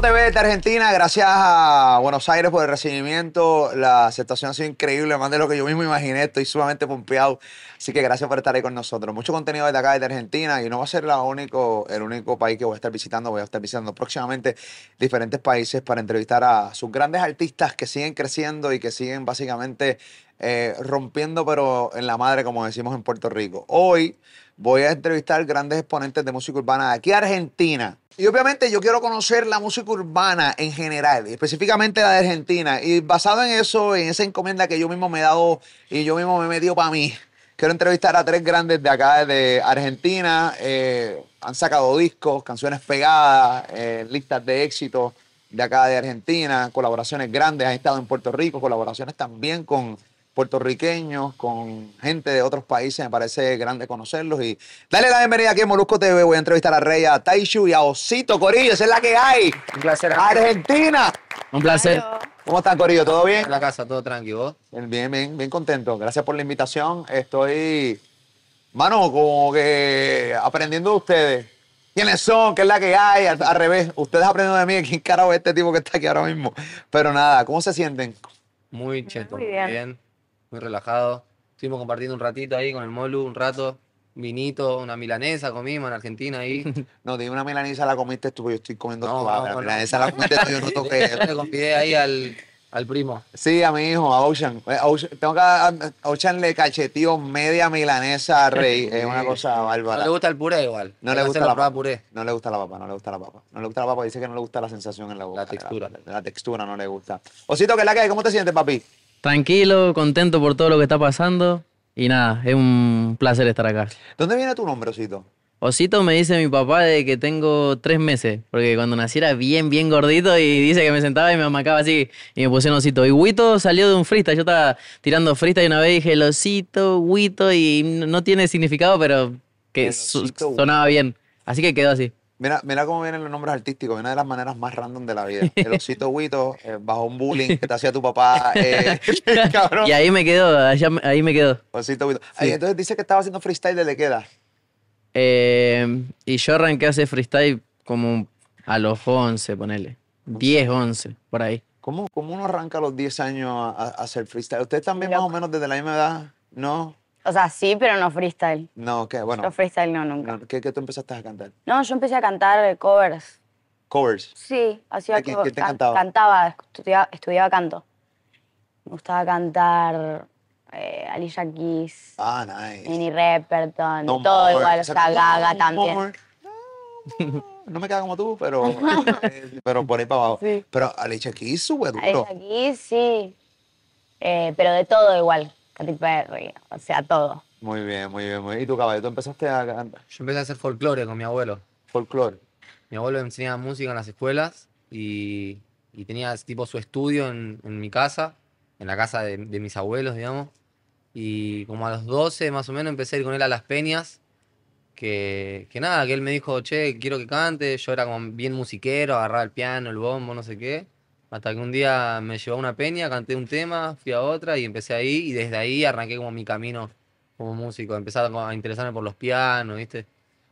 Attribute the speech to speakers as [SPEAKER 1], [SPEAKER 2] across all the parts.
[SPEAKER 1] TV de Argentina, gracias a Buenos Aires por el recibimiento. La aceptación ha sido increíble, más de lo que yo mismo imaginé. Estoy sumamente pompeado. Así que gracias por estar ahí con nosotros. Mucho contenido desde acá, desde Argentina. Y no va a ser el único país que voy a estar visitando. Voy a estar visitando próximamente diferentes países para entrevistar a sus grandes artistas que siguen creciendo y que siguen básicamente eh, rompiendo, pero en la madre, como decimos en Puerto Rico. Hoy voy a entrevistar grandes exponentes de música urbana de aquí a Argentina. Y obviamente yo quiero conocer la música urbana en general, específicamente la de Argentina. Y basado en eso, en esa encomienda que yo mismo me he dado y yo mismo me he metido para mí, quiero entrevistar a tres grandes de acá de Argentina. Eh, han sacado discos, canciones pegadas, eh, listas de éxito de acá de Argentina, colaboraciones grandes, han estado en Puerto Rico, colaboraciones también con puertorriqueños, con gente de otros países. Me parece grande conocerlos. Y dale la bienvenida aquí en Molusco TV. Voy a entrevistar a Rey, a Taishu y a Osito Corillo. Esa es la que hay.
[SPEAKER 2] Un placer.
[SPEAKER 1] Argentina.
[SPEAKER 2] Un placer.
[SPEAKER 1] ¿Cómo están, Corillo? ¿Todo bien?
[SPEAKER 2] En la casa, todo tranquilo.
[SPEAKER 1] Bien, bien, bien contento. Gracias por la invitación. Estoy, mano, como que aprendiendo de ustedes. ¿Quiénes son? ¿Qué es la que hay? Al, al revés, ustedes aprendiendo de mí. ¿Quién carajo es este tipo que está aquí ahora mismo? Pero nada, ¿cómo se sienten?
[SPEAKER 2] Muy cheto,
[SPEAKER 3] Muy
[SPEAKER 2] muy
[SPEAKER 3] bien.
[SPEAKER 2] bien. Muy relajado. Estuvimos compartiendo un ratito ahí con el Molu, un rato. Vinito, una milanesa comimos en Argentina ahí.
[SPEAKER 1] No, dime una milanesa la comiste tú, yo estoy comiendo
[SPEAKER 2] No, no,
[SPEAKER 1] la
[SPEAKER 2] no.
[SPEAKER 1] milanesa la comiste tú, yo no toqué.
[SPEAKER 2] Yo le convidé ahí al, al primo.
[SPEAKER 1] Sí, a mi hijo, a Ocean. Eh, Ocean- tengo que a Ocean le cachetío media milanesa a Rey. Es una cosa
[SPEAKER 2] No
[SPEAKER 1] bárbara.
[SPEAKER 2] le gusta el puré igual.
[SPEAKER 1] No le gusta la papa.
[SPEAKER 2] puré.
[SPEAKER 1] No le gusta la papa, no le gusta la papa. No le gusta la papa, dice que no le gusta la sensación en la boca.
[SPEAKER 2] La textura.
[SPEAKER 1] La, la textura no le gusta. Osito, ¿qué es la que hay? ¿Cómo te sientes, papi?
[SPEAKER 4] Tranquilo, contento por todo lo que está pasando. Y nada, es un placer estar acá.
[SPEAKER 1] ¿Dónde viene tu nombre, Osito?
[SPEAKER 4] Osito me dice mi papá de que tengo tres meses, porque cuando nací era bien, bien gordito y dice que me sentaba y me amacaba así y me pusieron osito. Y Huito salió de un freestyle, yo estaba tirando freestyle y una vez dije el osito, Huito y no tiene significado, pero que
[SPEAKER 1] osito,
[SPEAKER 4] sonaba bien. Así que quedó así.
[SPEAKER 1] Mira, mira cómo vienen los nombres artísticos, viene de las maneras más random de la vida. El osito Huito, eh, bajo un bullying que te hacía tu papá. Eh, cabrón.
[SPEAKER 4] Y ahí me quedó, allá me- ahí me quedó.
[SPEAKER 1] Osito Huito. Ay, entonces dice que estaba haciendo freestyle desde qué edad.
[SPEAKER 4] Eh, y yo arranqué a hacer freestyle como a los 11, ponele. 10, 11, por ahí.
[SPEAKER 1] ¿Cómo, cómo uno arranca a los 10 años a, a hacer freestyle? ¿Ustedes también
[SPEAKER 3] Loco.
[SPEAKER 1] más o menos desde la misma edad? ¿No?
[SPEAKER 3] O sea, sí, pero no freestyle.
[SPEAKER 1] No, ¿qué? Bueno,
[SPEAKER 3] Yo freestyle no, nunca.
[SPEAKER 1] no, ¿qué, qué tú empezaste a cantar?
[SPEAKER 3] No, yo empecé a cantar eh, covers.
[SPEAKER 1] Covers.
[SPEAKER 3] Sí, hacía
[SPEAKER 1] ¿Qué- qué te
[SPEAKER 3] can-
[SPEAKER 1] cantaba?
[SPEAKER 3] Cantaba, estudiaba, estudiaba canto. Me gustaba cantar eh, Alicia Keys,
[SPEAKER 1] Ah, nice.
[SPEAKER 3] Minnie Repperton,
[SPEAKER 1] No
[SPEAKER 3] todo
[SPEAKER 1] more.
[SPEAKER 3] igual, o
[SPEAKER 1] sea,
[SPEAKER 3] sea,
[SPEAKER 1] no
[SPEAKER 3] Gaga también.
[SPEAKER 1] more. No, no me queda como tú, pero, eh, pero por ahí para abajo.
[SPEAKER 3] Sí.
[SPEAKER 1] Pero Alicia Keys sube duro.
[SPEAKER 3] Alicia Keys, sí. Eh, pero de todo igual. Katy Perry, o sea, todo.
[SPEAKER 1] Muy bien, muy bien, muy bien. ¿Y tú, caballo? ¿Tú empezaste a cantar
[SPEAKER 2] Yo empecé a hacer folclore con mi abuelo.
[SPEAKER 1] folclore?
[SPEAKER 2] Mi abuelo me enseñaba música en las escuelas y, y tenía tipo su estudio en, en mi casa, en la casa de, de mis abuelos, digamos. Y como a los 12 más o menos empecé a ir con él a las peñas, que, que nada, que él me dijo, che, quiero que cante. Yo era como bien musiquero, agarraba el piano, el bombo, no sé qué. Hasta que un día me llevó a una peña, canté un tema, fui a otra y empecé ahí. Y desde ahí arranqué como mi camino como músico. Empecé a interesarme por los pianos, ¿viste?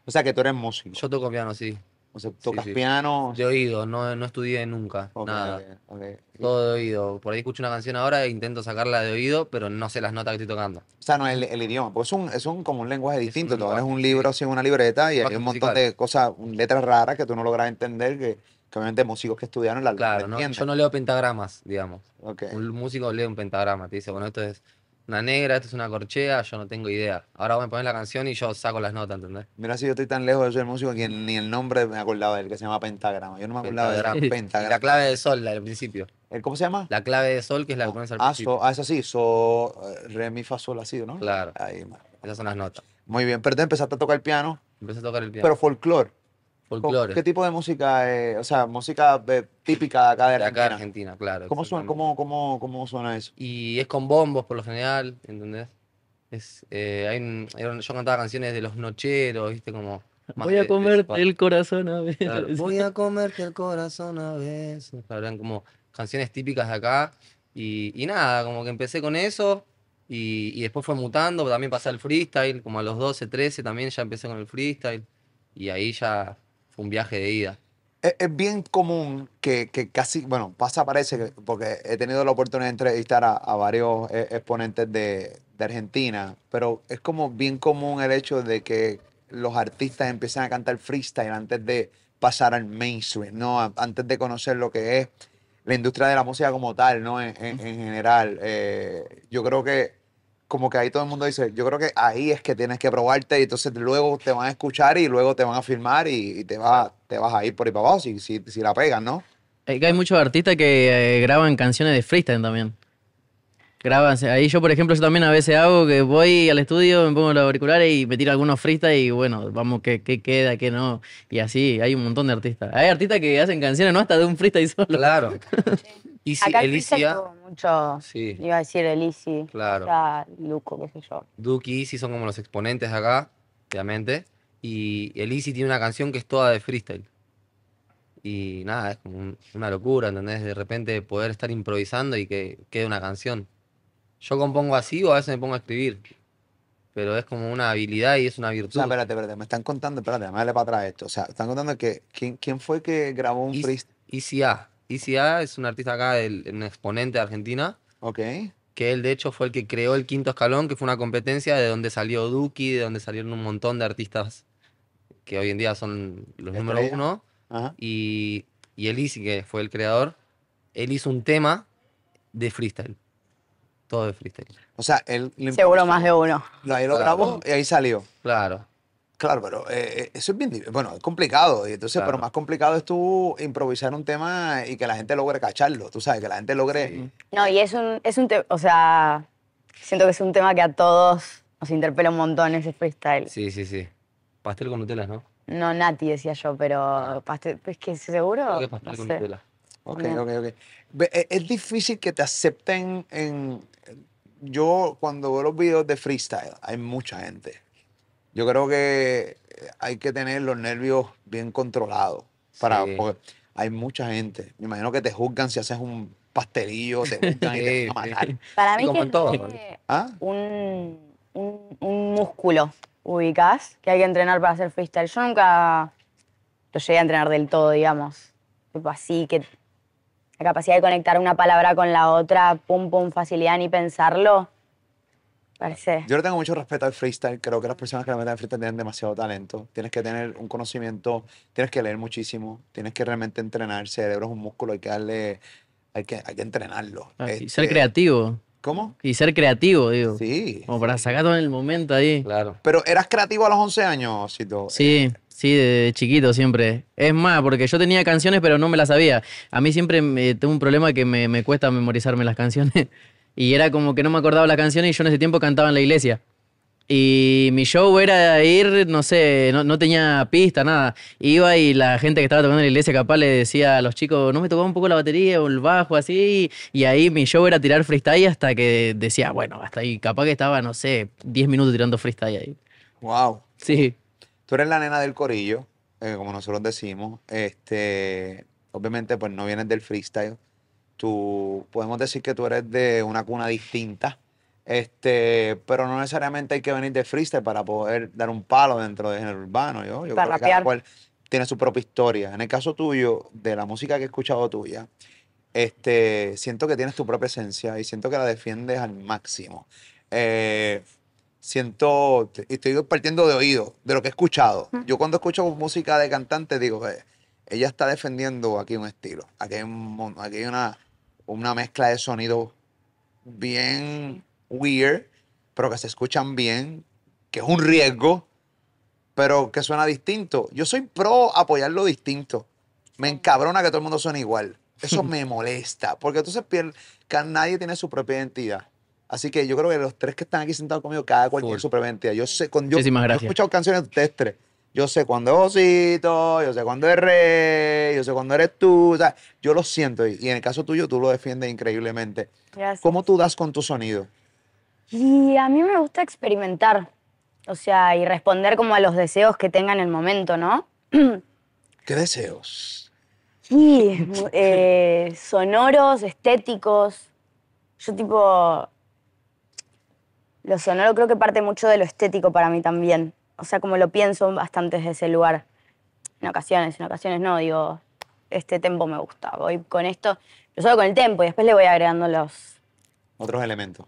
[SPEAKER 1] O sea, que tú eres músico.
[SPEAKER 2] Yo toco piano, sí.
[SPEAKER 1] O sea, tocas
[SPEAKER 2] sí.
[SPEAKER 1] piano.
[SPEAKER 2] De oído, no, no estudié nunca,
[SPEAKER 1] Ok,
[SPEAKER 2] nada.
[SPEAKER 1] ok, ok.
[SPEAKER 2] Todo de oído. Por ahí escucho una canción ahora e intento sacarla de oído, pero no sé las notas que estoy tocando.
[SPEAKER 1] O sea, no el, el idioma, porque es un, es un como un lenguaje distinto.
[SPEAKER 2] un
[SPEAKER 1] Tú abres
[SPEAKER 2] lenguaje,
[SPEAKER 1] un libro así, una libreta, y hay un montón
[SPEAKER 2] musical.
[SPEAKER 1] de cosas, letras raras que tú no logras entender, que, que obviamente músicos que estudiaron la
[SPEAKER 2] Claro,
[SPEAKER 1] la
[SPEAKER 2] ¿no? yo no leo pentagramas, digamos.
[SPEAKER 1] Ok.
[SPEAKER 2] Un músico lee un pentagrama, te dice, bueno, esto es una negra, esto es una corchea, yo no tengo idea. Ahora vos me pones la canción y yo saco las notas, ¿entendés?
[SPEAKER 1] Mira si yo estoy tan lejos de ser músico que ni el nombre me acordaba de él, que se llama Pentagrama. Yo no me acordaba de
[SPEAKER 2] Pentagrama. Y
[SPEAKER 1] Pentagrama.
[SPEAKER 2] la clave de sol, la del principio.
[SPEAKER 1] ¿El ¿Cómo se llama?
[SPEAKER 2] La clave de sol, que es la que pones al
[SPEAKER 1] Ah,
[SPEAKER 2] principio.
[SPEAKER 1] so, ah, eso sí, so, eh, re, mi, fa, sol, así, ¿no?
[SPEAKER 2] Claro.
[SPEAKER 1] Ahí, ma-
[SPEAKER 2] Esas son las notas.
[SPEAKER 1] Muy bien, pero tú empezaste a tocar el piano,
[SPEAKER 2] Empecé a tocar el piano.
[SPEAKER 1] pero folclore.
[SPEAKER 2] Folclore.
[SPEAKER 1] ¿Qué tipo de música, eh, o sea, música eh, típica de acá de
[SPEAKER 2] De
[SPEAKER 1] Argentina?
[SPEAKER 2] acá de Argentina, claro.
[SPEAKER 1] ¿Cómo, suena,
[SPEAKER 2] exactamente.
[SPEAKER 1] cómo, cómo, ¿Cómo suena eso?
[SPEAKER 2] Y es con bombos por lo general, ¿entendés? Es, eh, hay un- yo cantaba canciones de los nocheros, ¿viste? Como.
[SPEAKER 4] Voy a comerte el corazón a ver.
[SPEAKER 2] Claro, Voy a comerte el corazón a veces. Claro, eran como canciones típicas de acá. Y, y nada, como que empecé con eso. Y, y después fue mutando. También pasé al freestyle. Como a los 12, 13 también ya empecé con el freestyle. Y ahí ya un viaje de ida.
[SPEAKER 1] Es, bien común que, que casi, bueno, pasa, parece, que- porque he tenido la oportunidad de entrevistar a, varios eh, exponentes de, Argentina, pero es como bien común el hecho de que los artistas empiecen a cantar freestyle antes de pasar al mainstream, ¿no? Antes de conocer lo que es la industria de la música como tal, ¿no? En general. Eh, yo creo que como que ahí todo el mundo dice, yo creo que ahí es que tienes que probarte y entonces luego te van a escuchar y luego te van a filmar y, y te, vas, te vas a ir por ahí para abajo si, si, si la pegan, ¿no?
[SPEAKER 4] Hay muchos artistas que eh, graban canciones de freestyle también. Graban, ahí yo por ejemplo yo también a veces hago que voy al estudio, me pongo los auriculares y me tiro algunos freestyle y bueno, vamos qué, qué queda, qué no. Y así, hay un montón de artistas. Hay artistas que hacen canciones no hasta de un freestyle solo.
[SPEAKER 2] Claro. Y si
[SPEAKER 3] Acá el
[SPEAKER 2] el
[SPEAKER 3] freestyle
[SPEAKER 2] Easy A,
[SPEAKER 3] tuvo mucho,
[SPEAKER 2] Sí.
[SPEAKER 3] iba a decir el Easy,
[SPEAKER 2] Claro.
[SPEAKER 3] ya Luco, qué sé yo.
[SPEAKER 2] Duke y Easy son como los exponentes de acá, obviamente. Y el Easy tiene una canción que es toda de freestyle. Y nada, es como un- una locura, ¿entendés? De repente poder estar improvisando y que quede una canción. Yo compongo así o a veces me pongo a escribir. Pero es como una habilidad y es una
[SPEAKER 1] O
[SPEAKER 2] virtud.
[SPEAKER 1] sea, espérate, espérate, me están contando, espérate, déjame darle para atrás esto. O sea, están contando que quién, quién fue que grabó un freestyle.
[SPEAKER 2] Easy A. Easy A es un artista acá, del- un exponente de Argentina.
[SPEAKER 1] Ok.
[SPEAKER 2] que él de hecho fue el que creó el quinto escalón, que fue una competencia de donde salió Duki, de donde salieron un montón de artistas que hoy en día son los número uno.
[SPEAKER 1] Ajá.
[SPEAKER 2] Y, y el Easy, que fue el creador, él hizo un tema de freestyle. Todo de freestyle.
[SPEAKER 1] O sea, él
[SPEAKER 3] Seguro más de uno.
[SPEAKER 1] lo- Ahí lo
[SPEAKER 2] Claro.
[SPEAKER 1] grabó y ahí salió.
[SPEAKER 2] Claro.
[SPEAKER 1] Claro, pero eh, eh, eso es bien, bueno, es complicado. Y entonces, pero
[SPEAKER 2] Claro.
[SPEAKER 1] más complicado es tú improvisar un tema y que la gente logre cacharlo, tú sabes, que la gente logre...
[SPEAKER 3] No, y es un, es un te- o sea, siento que es un tema que a todos nos interpela un montón ese freestyle.
[SPEAKER 2] Sí, sí, sí. Pastel con Nutella, ¿no?
[SPEAKER 3] No Nati decía yo, pero pastel, es que seguro,
[SPEAKER 2] Creo que pastel
[SPEAKER 3] no
[SPEAKER 2] con
[SPEAKER 3] sé.
[SPEAKER 2] Nutella.
[SPEAKER 1] Ok,
[SPEAKER 3] Bien.
[SPEAKER 1] ok, ok. E- Es difícil que te acepten en... Yo cuando veo los videos de freestyle, hay mucha gente. Yo creo que hay que tener los nervios bien controlados. Para,
[SPEAKER 2] Sí.
[SPEAKER 1] porque hay mucha gente. Me imagino que te juzgan si haces un pastelillo, te juzgan y te van a matar.
[SPEAKER 3] Para mí
[SPEAKER 2] como
[SPEAKER 3] que
[SPEAKER 2] todo.
[SPEAKER 1] ¿Ah?
[SPEAKER 3] un, un, un músculo, ubicás, que hay que entrenar para hacer freestyle. Yo nunca lo llegué a entrenar del todo, digamos. Tipo así, que la capacidad de conectar una palabra con la otra, pum, pum, facilidad ni pensarlo, parece...
[SPEAKER 1] Yo le tengo mucho respeto al freestyle. Creo que las personas que le meten al freestyle tienen demasiado talento. Tienes que tener un conocimiento, tienes que leer muchísimo, tienes que realmente entrenar. El cerebro es un músculo, hay que darle, hay que, hay que entrenarlo.
[SPEAKER 4] Ah, Y ser
[SPEAKER 1] Este,
[SPEAKER 4] creativo.
[SPEAKER 1] ¿Cómo?
[SPEAKER 4] Y ser creativo, digo.
[SPEAKER 1] Sí.
[SPEAKER 4] Como para sacar todo en el momento ahí.
[SPEAKER 2] Claro.
[SPEAKER 1] Pero eras creativo a los 11 años, Cito.
[SPEAKER 4] Sí, sí, de chiquito siempre. Es más, porque yo tenía canciones, pero no me las sabía. A mí siempre me, tengo un problema que me, me cuesta memorizarme las canciones. Y era como que no me acordaba las canciones y yo en ese tiempo cantaba en la iglesia. Y mi show era ir, no sé, no, no tenía pista, nada. Iba y la gente que estaba tocando en la iglesia capaz le decía a los chicos, no me tocaba un poco la batería o el bajo, así. Y ahí mi show era tirar freestyle hasta que decía, bueno, hasta ahí. Capaz que estaba, no sé, 10 minutos tirando freestyle ahí.
[SPEAKER 1] Wow.
[SPEAKER 4] Sí.
[SPEAKER 1] Tú eres la nena del corillo, eh, como nosotros decimos. Este, obviamente, pues no vienes del freestyle. Tú, podemos decir que tú eres de una cuna distinta. Este, pero no necesariamente hay que venir de freestyle para poder dar un palo dentro del género urbano. Yo, yo
[SPEAKER 3] Para
[SPEAKER 1] creo que cada cual tiene su propia historia. En el caso tuyo, de la música que he escuchado tuya, este, siento que tienes tu propia esencia y siento que la defiendes al máximo. Eh, siento, estoy partiendo de oído, de lo que he escuchado. Yo cuando escucho música de cantante digo, eh, ella está defendiendo aquí un estilo. Aquí hay, un aquí hay una, una mezcla de sonidos bien weird, pero que se escuchan bien, que es un riesgo, pero que suena distinto. Yo soy pro apoyar lo distinto. Me encabrona que todo el mundo suene igual. Eso me molesta, porque entonces pier- que nadie tiene su propia identidad. Así que yo creo que los tres que están aquí sentados conmigo, cada cual tiene su propia identidad. Yo sé, cuando yo,
[SPEAKER 4] Muchísimas
[SPEAKER 1] yo he
[SPEAKER 4] gracias.
[SPEAKER 1] escuchado canciones de ustedes tres. Yo sé cuándo es Osito, yo sé cuándo es Rey, yo sé cuándo eres tú. o sea, yo lo siento y, y en el caso tuyo tú lo defiendes increíblemente.
[SPEAKER 3] Gracias.
[SPEAKER 1] ¿Cómo tú das con tu sonido?
[SPEAKER 3] Y a mí me gusta experimentar, o sea, y responder como a los deseos que tenga en el momento, ¿no?
[SPEAKER 1] ¿Qué deseos?
[SPEAKER 3] Y eh, sonoros, estéticos. Yo tipo, lo sonoro creo que parte mucho de lo estético para mí también. O sea, como lo pienso bastante desde ese lugar. En ocasiones, en ocasiones no, digo, este tempo me gusta, voy con esto, pero solo con el tempo y después le voy agregando los...
[SPEAKER 1] Otros elementos.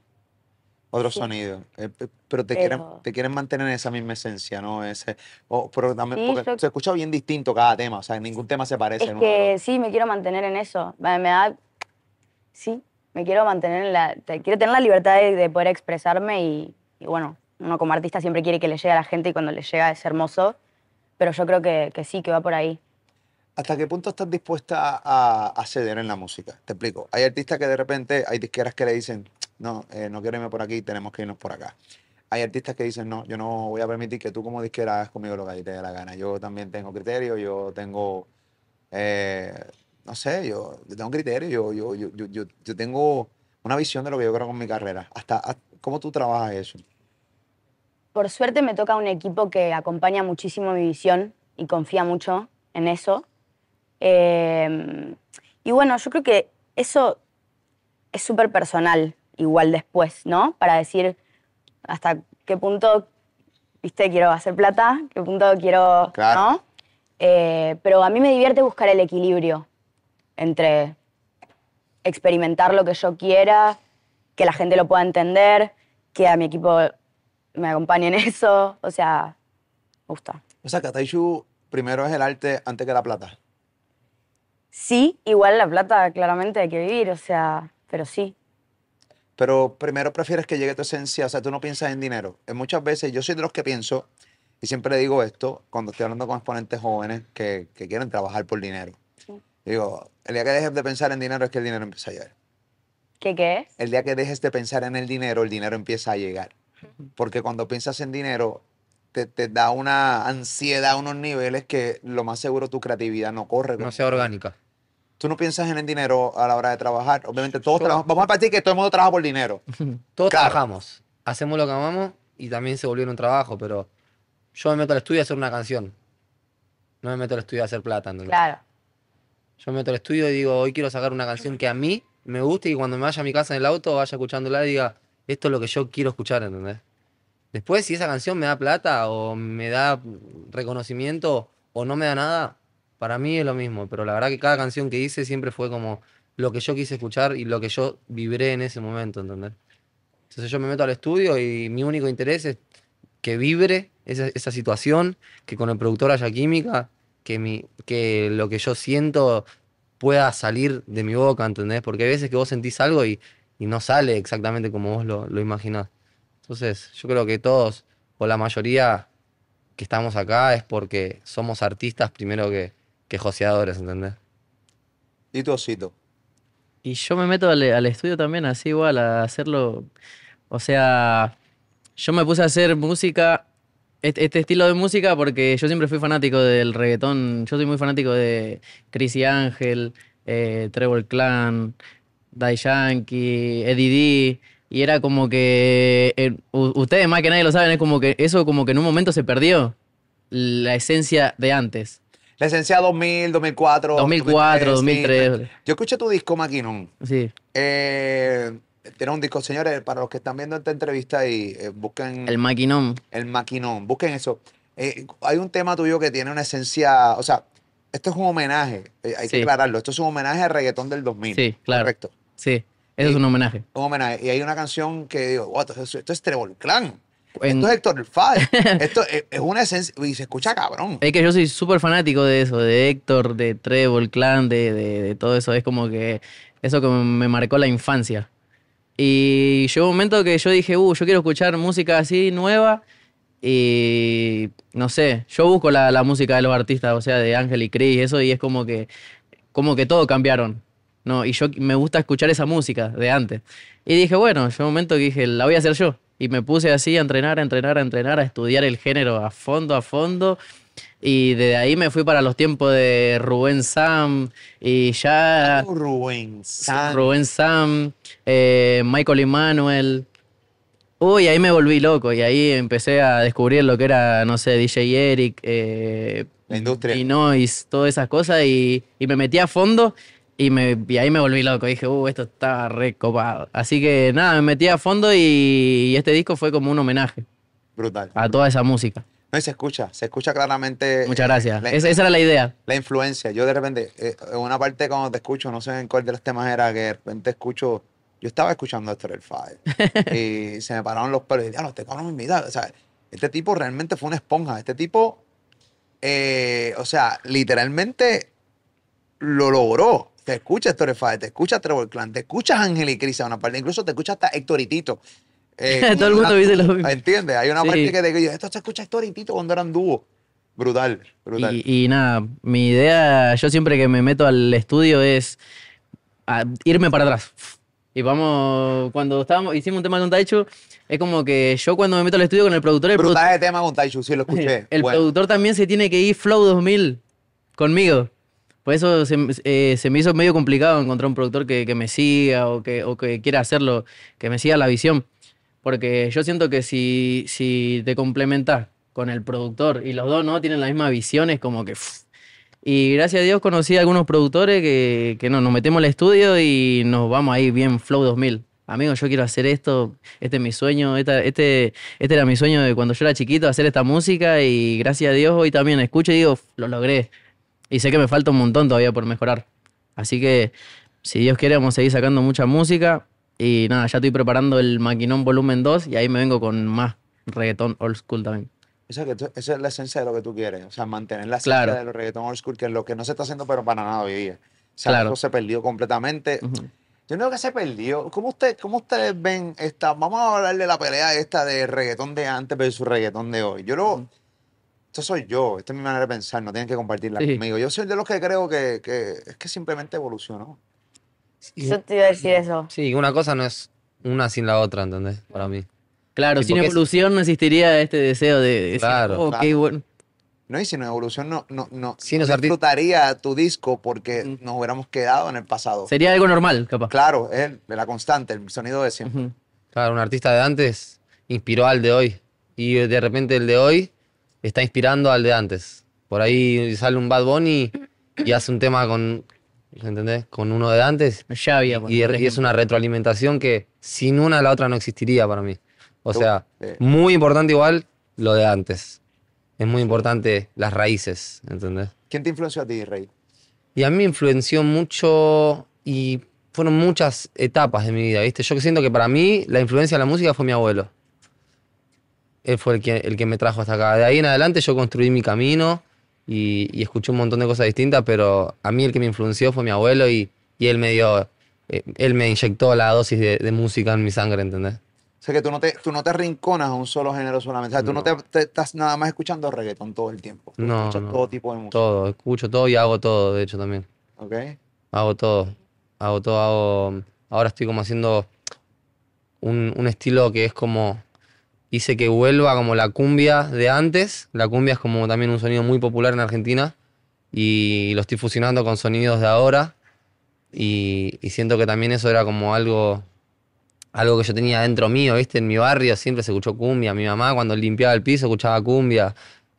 [SPEAKER 1] Otros
[SPEAKER 3] Sí.
[SPEAKER 1] sonidos. Eh, pero te,
[SPEAKER 3] Pero-
[SPEAKER 1] quieren, te quieren mantener en esa misma esencia, ¿no? Ese, o- pero también,
[SPEAKER 3] Sí,
[SPEAKER 1] porque
[SPEAKER 3] yo-
[SPEAKER 1] se escucha bien distinto cada tema, o sea, ningún tema se parece.
[SPEAKER 3] Es que sí, me quiero mantener en eso. Me, me da... Sí, me quiero mantener en la... te- Quiero tener la libertad de, de poder expresarme y, y bueno, uno como artista siempre quiere que le llegue a la gente y cuando le llega es hermoso, pero yo creo que, que sí, que va por ahí.
[SPEAKER 1] ¿Hasta qué punto estás dispuesta a, a ceder en la música? Te explico. Hay artistas que de repente, hay disqueras que le dicen, no, eh, no quiero irme por aquí, tenemos que irnos por acá. Hay artistas que dicen, no, yo no voy a permitir que tú como disquera hagas conmigo lo que a ti te dé la gana. Yo también tengo criterio, yo tengo, eh, no sé, yo, yo tengo criterio, yo, yo, yo, yo, yo, tengo una visión de lo que yo quiero con mi carrera. Hasta- ¿Cómo tú trabajas eso?
[SPEAKER 3] Por suerte me toca un equipo que acompaña muchísimo mi visión y confía mucho en eso. Eh, y bueno, yo creo que eso es súper personal, igual después, ¿no? Para decir hasta qué punto, viste, quiero hacer plata, qué punto quiero,
[SPEAKER 1] Claro.
[SPEAKER 3] ¿no? Eh, pero a mí me divierte buscar el equilibrio entre experimentar lo que yo quiera, que la gente lo pueda entender, que a mi equipo me acompañe en eso. O sea, me gusta.
[SPEAKER 1] O sea, que Taishu primero es el arte antes que la plata.
[SPEAKER 3] Sí, igual la plata claramente hay que vivir, o sea, pero sí.
[SPEAKER 1] Pero primero prefieres que llegue tu esencia, o sea, tú no piensas en dinero. Eh, muchas veces yo soy de los que pienso, y siempre digo esto cuando estoy hablando con exponentes jóvenes que, que quieren trabajar por dinero. Digo, el día que dejes de pensar en dinero es que el dinero empieza a llegar.
[SPEAKER 3] ¿Qué qué es?
[SPEAKER 1] El día que dejes de pensar en el dinero, el dinero empieza a llegar. Porque cuando piensas en dinero, te, te da una ansiedad, unos niveles que lo más seguro tu creatividad no corre.
[SPEAKER 2] No sea orgánica.
[SPEAKER 1] Tú no piensas en el dinero a la hora de trabajar. Obviamente todos
[SPEAKER 2] Yo-
[SPEAKER 1] trabajamos. Vamos a partir que todo el mundo trabaja por dinero.
[SPEAKER 2] Todos
[SPEAKER 1] Claro.
[SPEAKER 2] trabajamos, hacemos lo que amamos y también se volvió un trabajo, pero yo me meto al estudio a hacer una canción. No me meto al estudio a hacer plata, ¿entendés?
[SPEAKER 3] Claro.
[SPEAKER 2] Yo me meto al estudio y digo, hoy quiero sacar una canción que a mí me guste y cuando me vaya a mi casa en el auto vaya escuchándola y diga, esto es lo que yo quiero escuchar, ¿entendés? Después, si esa canción me da plata o me da reconocimiento o no me da nada, para mí es lo mismo. Pero la verdad que cada canción que hice siempre fue como lo que yo quise escuchar y lo que yo vibré en ese momento, ¿entendés? Entonces yo me meto al estudio y mi único interés es que vibre esa, situación, que con el productor haya química, que, mi, que lo que yo siento pueda salir de mi boca, ¿entendés? Porque hay veces que vos sentís algo y, y no sale exactamente como vos lo, lo imaginás. Entonces yo creo que todos, o la mayoría que estamos acá, es porque somos artistas primero que, que joseadores, ¿entendés?
[SPEAKER 1] Y tu osito.
[SPEAKER 4] Y yo me meto al, al estudio también así igual, a hacerlo. O sea, yo me puse a hacer música, este, este estilo de música, porque yo siempre fui fanático del reggaetón. Yo soy muy fanático de Chris y Ángel, eh, Trevor Clan, Dai Yankee, Eddie D. Y era como que. eh, ustedes más que nadie lo saben, es como que eso como que en un momento se perdió. La esencia de antes.
[SPEAKER 1] La esencia 2000, 2004.
[SPEAKER 4] 2004,
[SPEAKER 1] sí.
[SPEAKER 4] 2003.
[SPEAKER 1] Yo escuché tu disco Maquinón.
[SPEAKER 4] Sí.
[SPEAKER 1] Eh, tiene un disco, señores, para los que están viendo esta entrevista y eh, busquen
[SPEAKER 4] El maquinón.
[SPEAKER 1] el Maquinón, busquen eso. Eh, hay un tema tuyo que tiene una esencia, o sea, esto es un homenaje, hay que aclararlo, esto es un homenaje al reggaetón del 2000.
[SPEAKER 4] Sí, claro.
[SPEAKER 1] Correcto.
[SPEAKER 4] Sí, eso es un homenaje.
[SPEAKER 1] Un homenaje. Y hay una canción que digo, "Wow, esto, es- esto es Trevor Clan.
[SPEAKER 4] En-
[SPEAKER 1] Esto es Héctor el Fader. esto es, es una esencia, y se escucha cabrón.
[SPEAKER 4] Es que yo soy súper fanático de eso, de Héctor, de Trevor, Clan, de, de, de todo eso. Es como que eso que me marcó la infancia. Y llegó un momento que yo dije, uh, yo quiero escuchar música así nueva. Y no sé, yo busco la, la música de los artistas, o sea, de Ángel y Chris, eso, y es como que, como que todo cambiaron. ¿No? Y yo me gusta escuchar esa música de antes. Y dije, bueno, llegó un momento que dije, la voy a hacer yo. Y me puse así a entrenar, a entrenar, a entrenar, a estudiar el género a fondo, a fondo. Y de ahí me fui para los tiempos de Rubén Sam y ya
[SPEAKER 1] Rubén San.
[SPEAKER 4] Rubén Sam, eh, Michael Emanuel. Uy, ahí me volví loco y ahí empecé a descubrir lo que era, no sé, DJ Eric, eh,
[SPEAKER 1] La industria.
[SPEAKER 4] y Noise, todas esas cosas y, y me metí a fondo y, me, y ahí me volví loco. Dije, uh, esto está re copado. Así que nada, me metí a fondo y, y este disco fue como un homenaje
[SPEAKER 1] Brutal.
[SPEAKER 4] a toda esa música.
[SPEAKER 1] No, y se escucha, se escucha claramente.
[SPEAKER 4] Muchas
[SPEAKER 1] eh,
[SPEAKER 4] gracias.
[SPEAKER 1] la-
[SPEAKER 4] Esa, esa era la idea.
[SPEAKER 1] la influencia. Yo de repente, eh, en una parte cuando te escucho, no sé en cuál de los temas era, que de repente escucho, yo estaba escuchando a el Five y se me pararon los pelos y dije, este cabrón me invita. O sea, este tipo realmente fue una esponja. Este tipo, eh, o sea, literalmente lo logró. Te escucha Héctor te escucha Trevor Clan, te escuchas Ángel y Cris a una parte, incluso te escucha hasta Héctor y Tito. Eh,
[SPEAKER 4] Todo el mundo dice lo mismo.
[SPEAKER 1] ¿Entiendes? Hay una
[SPEAKER 4] Sí.
[SPEAKER 1] parte que te digo, esto se escucha Héctor y Tito cuando eran dúo. Brutal, brutal.
[SPEAKER 4] Y, y nada, mi idea, yo siempre que me meto al estudio es a irme para atrás. Y vamos, cuando estábamos, hicimos un tema con Taichu, es como que yo cuando me meto al estudio con el productor, el, produ-
[SPEAKER 1] Brutal de tema con Taichu, sí lo escuché.
[SPEAKER 4] el
[SPEAKER 1] Bueno.
[SPEAKER 4] productor también se tiene que ir Flow 2000 conmigo. Por eso se, eh, se me hizo medio complicado encontrar un productor que, que me siga o que, o que quiera hacerlo, que me siga la visión. Porque yo siento que si, si te complementas con el productor y los dos no tienen la misma visión, es como que... uf. Y gracias a Dios conocí a algunos productores que, que no, nos metemos al estudio y nos vamos ahí bien Flow 2000. Amigo, yo quiero hacer esto, este es mi sueño, esta- este, este era mi sueño de cuando yo era chiquito, hacer esta música y gracias a Dios hoy también escucho y digo, "Uf, lo logré. Y sé que me falta un montón todavía por mejorar. Así que, si Dios quiere, vamos a seguir sacando mucha música. Y nada, ya estoy preparando el Maquinón Volumen 2 y ahí me vengo con más reggaetón old school también.
[SPEAKER 1] Esa, que tú- es la esencia de lo que tú quieres. O sea, mantener la esencia
[SPEAKER 4] Claro.
[SPEAKER 1] de los reggaetón old school, que es lo que no se está haciendo, pero para nada hoy día. O sea,
[SPEAKER 4] Claro.
[SPEAKER 1] eso se perdió completamente.
[SPEAKER 4] Ujú.
[SPEAKER 1] Yo creo que se perdió. ¿Cómo, usted, ¿Cómo ustedes ven esta? Vamos a hablar de la pelea esta de reggaetón de antes versus reggaetón de hoy. Yo lo. Esto soy yo, esta es mi manera de pensar, no tienen que compartirla
[SPEAKER 4] Sí.
[SPEAKER 1] conmigo. Yo soy de los que creo que, que es que simplemente evolucionó.
[SPEAKER 2] Y-
[SPEAKER 3] Yo te iba a decir eso.
[SPEAKER 2] Sí, una cosa no es una sin la otra, ¿entendés? Para mí.
[SPEAKER 4] Claro,
[SPEAKER 2] Sí,
[SPEAKER 4] sin
[SPEAKER 2] porque es-
[SPEAKER 4] evolución no existiría este deseo de decir,
[SPEAKER 2] Claro,
[SPEAKER 4] "Oh,
[SPEAKER 1] claro.
[SPEAKER 4] qué bueno.
[SPEAKER 1] No, y sin evolución no, no, no,
[SPEAKER 2] Sí,
[SPEAKER 1] no disfrutaría tu disco porque
[SPEAKER 4] Mm.
[SPEAKER 1] nos hubiéramos quedado en el pasado.
[SPEAKER 4] Sería algo normal, capaz.
[SPEAKER 1] Claro, es la constante, el sonido de siempre.
[SPEAKER 4] Ujú.
[SPEAKER 2] Claro, un artista de antes inspiró al de hoy. Y de repente el de hoy está inspirando al de antes. Por ahí sale un Bad Bunny y hace un tema con, ¿entendés? Con uno de antes.
[SPEAKER 4] Ya había.
[SPEAKER 2] Y, y es una retroalimentación que sin una la otra no existiría para mí. O sea,
[SPEAKER 1] eh.
[SPEAKER 2] muy importante igual lo de antes. Es muy importante las raíces, ¿entendés?
[SPEAKER 1] ¿Quién te influenció a ti, Rey?
[SPEAKER 2] Y a mí me influenció mucho y fueron muchas etapas de mi vida, ¿viste? Yo siento que para mí la influencia de la música fue mi abuelo. Él fue el que, el que me trajo hasta acá. De ahí en adelante yo construí mi camino y, y escuché un montón de cosas distintas, pero a mí el que me influenció fue mi abuelo y, y él me dio, eh, él me inyectó la dosis de, de música en mi sangre, ¿entendés?
[SPEAKER 1] O sea, que tú no te, tú no te rinconas a un solo género solamente. O sea, tú no te, te estás nada más escuchando reggaetón todo el tiempo. Tú
[SPEAKER 2] No,
[SPEAKER 1] escuchas
[SPEAKER 2] no.
[SPEAKER 1] todo tipo de música.
[SPEAKER 2] Todo, escucho todo y hago todo, de hecho también.
[SPEAKER 1] ¿Ok?
[SPEAKER 2] Hago todo. Hago todo, hago. Ahora estoy como haciendo un, un estilo que es como. Hice que vuelva como la cumbia de antes. La cumbia es como también un sonido muy popular en Argentina. Y lo estoy fusionando con sonidos de ahora. Y, siento que también eso era como algo. Algo que yo tenía dentro mío, ¿viste? En mi barrio siempre se escuchó cumbia. Mi mamá cuando limpiaba el piso escuchaba cumbia.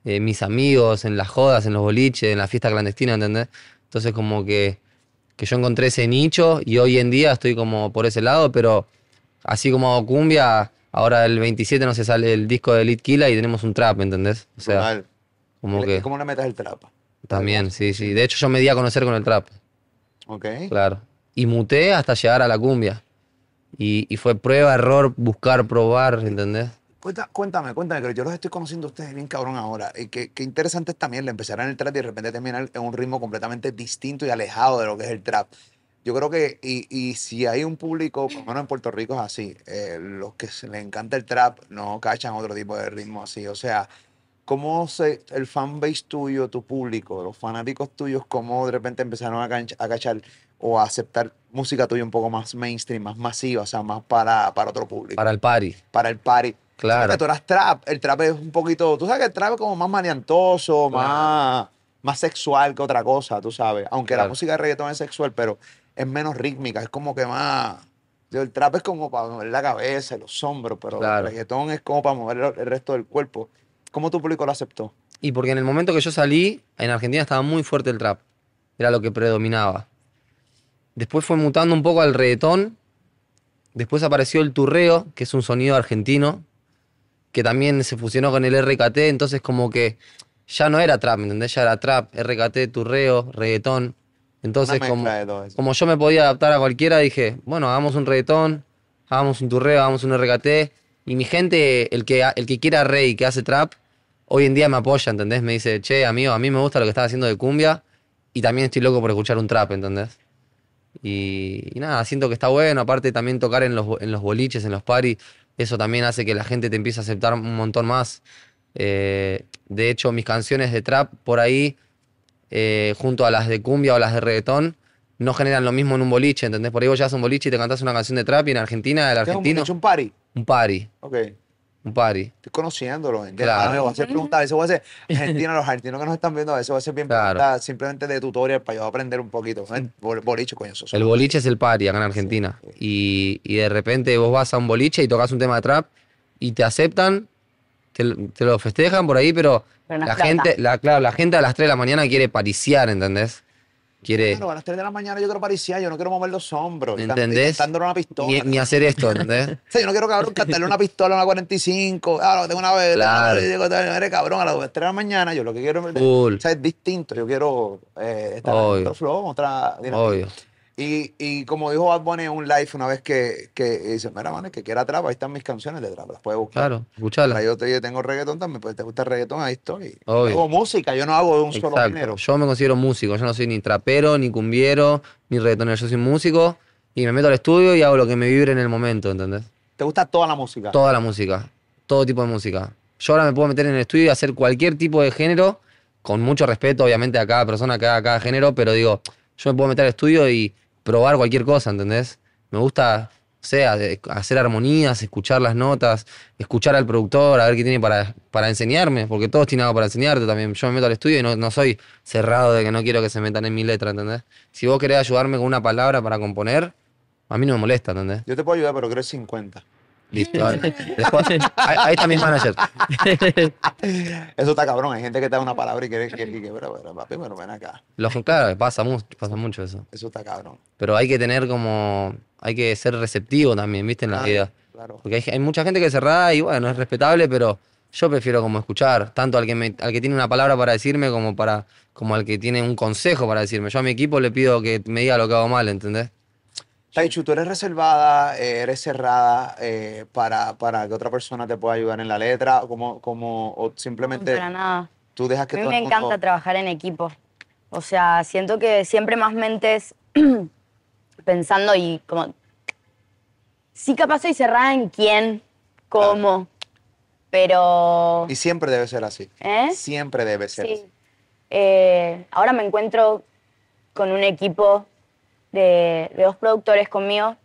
[SPEAKER 2] Eh, mis amigos en las jodas, en los boliches, en la fiesta clandestina, ¿entendés? Entonces como que que yo encontré ese nicho y hoy en día estoy como por ese lado, pero así como hago cumbia, ahora el 27 no se sale el disco de Litkila y tenemos un trap, ¿entendés? O sea, como
[SPEAKER 1] ¿Y
[SPEAKER 2] que
[SPEAKER 1] ¿Cómo le metes el trap?
[SPEAKER 2] también, sí, sí. De hecho yo me di a conocer con el trap,
[SPEAKER 1] ¿Ok?
[SPEAKER 2] claro. Y muté hasta llegar a la cumbia. Y, y fue prueba, error, buscar, probar, ¿entendés?
[SPEAKER 1] Cuenta- Cuéntame, cuéntame, que yo los estoy conociendo a ustedes bien cabrón ahora. Y qué, qué interesante es también el empezar en el trap y de repente terminar en un ritmo completamente distinto y alejado de lo que es el trap. Yo creo que, y, y si hay un público, por lo menos en Puerto Rico es así, eh, los que se les encanta el trap no cachan otro tipo de ritmo así. O sea, ¿cómo se, el fanbase tuyo, tu público, los fanáticos tuyos, cómo de repente empezaron a, canch- a cachar o a aceptar música tuya un poco más mainstream, más masiva, o sea, más para, para otro público?
[SPEAKER 2] Para el party,
[SPEAKER 1] para el party.
[SPEAKER 2] claro.
[SPEAKER 1] Porque tú eras trap, el trap es un poquito, tú sabes que el trap es como más maniantoso, más, más sexual que otra cosa, tú sabes. Aunque la música de reggaetón es sexual, pero es menos rítmica, es como que más... El trap es como para mover la cabeza, los hombros, pero
[SPEAKER 2] Claro.
[SPEAKER 1] el reggaetón es como para mover el, resto del cuerpo. ¿Cómo tu público lo aceptó?
[SPEAKER 2] Y porque en el momento que yo salí, en Argentina estaba muy fuerte el trap. Era lo que predominaba. Después fue mutando un poco al reggaetón. Después apareció el turreo, que es un sonido argentino. que también se fusionó con el RKT, entonces como que ya no era trap, ¿me entendés? Ya era trap, RKT, turreo, reggaetón. Entonces, como, como yo me podía adaptar a cualquiera, dije, bueno, hagamos un reggaetón, hagamos un turreo, hagamos un RKT. Y mi gente, el que, el que quiera rey y que hace trap, hoy en día me apoya, ¿entendés? Me dice, che, amigo, a mí me gusta lo que estás haciendo de cumbia y también estoy loco por escuchar un trap, ¿entendés? Y, y nada, siento que está bueno. Aparte, también tocar en los, en los boliches, en los paris, eso también hace que la gente te empiece a aceptar un montón más. Eh, de hecho, mis canciones de trap por ahí, eh, junto a las de cumbia o las de reggaetón, no generan lo mismo en un boliche, ¿entendés? Por ahí vos llegas a un boliche y te cantás una canción de trap y en Argentina, el
[SPEAKER 1] ¿Qué es un,
[SPEAKER 2] argentino,
[SPEAKER 1] un party?
[SPEAKER 2] un party,
[SPEAKER 1] Ok.
[SPEAKER 2] un party.
[SPEAKER 1] Estoy conociéndolo. ¿entiendes?
[SPEAKER 2] Claro.
[SPEAKER 1] Ah, voy a hacer preguntas. A veces voy a hacer argentinos, los argentinos que nos están viendo, a veces voy a hacer bien
[SPEAKER 2] Claro.
[SPEAKER 1] preguntas simplemente de tutorial para yo aprender un poquito. ¿eh? Bol- Boliche, coño, eso.
[SPEAKER 2] El boliche es el party acá en Argentina. Y, y de repente vos vas a un boliche y tocas un tema de trap y te aceptan, te, te lo festejan por ahí, pero,
[SPEAKER 3] Pero no es
[SPEAKER 2] la
[SPEAKER 3] plata.
[SPEAKER 2] gente, la, claro, la gente a las 3 de la mañana quiere pariciar, ¿entendés? Quiere
[SPEAKER 1] Claro, a las 3 de la mañana yo quiero pariciar, yo no quiero mover los hombros. y
[SPEAKER 2] ¿Entendés?
[SPEAKER 1] Una pistola.
[SPEAKER 2] ni, ni hacer esto, ¿entendés?
[SPEAKER 1] O sea, yo no quiero, cabrón, cantarle una pistola a una 45. Claro, tengo una vez.
[SPEAKER 2] Claro.
[SPEAKER 1] Y digo, eres cabrón, a las 3 de la mañana, yo lo que quiero es.
[SPEAKER 2] Full.
[SPEAKER 1] O sea, es distinto. Yo quiero eh, estar
[SPEAKER 2] Obvio.
[SPEAKER 1] en otro flow, otra dinámica.
[SPEAKER 2] Obvio.
[SPEAKER 1] Y, y como dijo Bad Bunny en un live una vez que, que dice, mira, man, que quiera trap, ahí están mis canciones de trap, las puedes buscar.
[SPEAKER 2] Claro, escuchala.
[SPEAKER 1] Ahora yo te, tengo reggaetón también, pues te gusta el reggaetón, ahí estoy.
[SPEAKER 2] Obvio.
[SPEAKER 1] Hago música, yo no hago de un solo género.
[SPEAKER 2] Yo me considero músico, yo no soy ni trapero, ni cumbiero, ni reggaetonero, yo soy músico y me meto al estudio y hago lo que me vibre en el momento, ¿entendés?
[SPEAKER 1] ¿Te gusta toda la música?
[SPEAKER 2] Toda la música, todo tipo de música. Yo ahora me puedo meter en el estudio y hacer cualquier tipo de género, con mucho respeto, obviamente, a cada persona que haga cada género, pero digo, yo me puedo meter al estudio y probar cualquier cosa, ¿entendés? Me gusta, o sea, hacer armonías, escuchar las notas, escuchar al productor, a ver qué tiene para, para enseñarme, porque todos tienen algo para enseñarte también. Yo me meto al estudio y no, no soy cerrado de que no quiero que se metan en mi letra, ¿entendés? Si vos querés ayudarme con una palabra para componer, a mí no me molesta, ¿entendés?
[SPEAKER 1] Yo te puedo ayudar, pero quiero 50.
[SPEAKER 2] Listo. Después, ahí, ahí está mi manager.
[SPEAKER 1] Eso está cabrón. Hay gente que te da una palabra y quiere que, que, que pero, pero, papi, pero ven acá.
[SPEAKER 2] Lo, claro, pasa, mu- pasa mucho eso.
[SPEAKER 1] Eso está cabrón.
[SPEAKER 2] Pero hay que tener como. Hay que ser receptivo también, ¿viste? En la vida.
[SPEAKER 1] Claro.
[SPEAKER 2] Porque hay, hay mucha gente que es cerrada y bueno, es respetable, pero yo prefiero como escuchar, tanto al que, me- al que tiene una palabra para decirme como, para, como al que tiene un consejo para decirme. Yo a mi equipo le pido que me diga lo que hago mal, ¿entendés?
[SPEAKER 1] Taichu, tú eres reservada, eh, eres cerrada eh, para, para que otra persona te pueda ayudar en la letra, como, como, o simplemente
[SPEAKER 3] Para nada.
[SPEAKER 1] tú dejas que
[SPEAKER 3] A mí me
[SPEAKER 1] mundo-
[SPEAKER 3] encanta trabajar en equipo. O sea, siento que siempre más mentes pensando y como... Sí, capaz soy cerrada en quién, cómo, pero...
[SPEAKER 1] Y siempre debe ser así.
[SPEAKER 3] ¿Eh?
[SPEAKER 1] Siempre debe ser
[SPEAKER 3] Sí.
[SPEAKER 1] así.
[SPEAKER 3] Eh, ahora me encuentro con un equipo de, de dos productores conmigo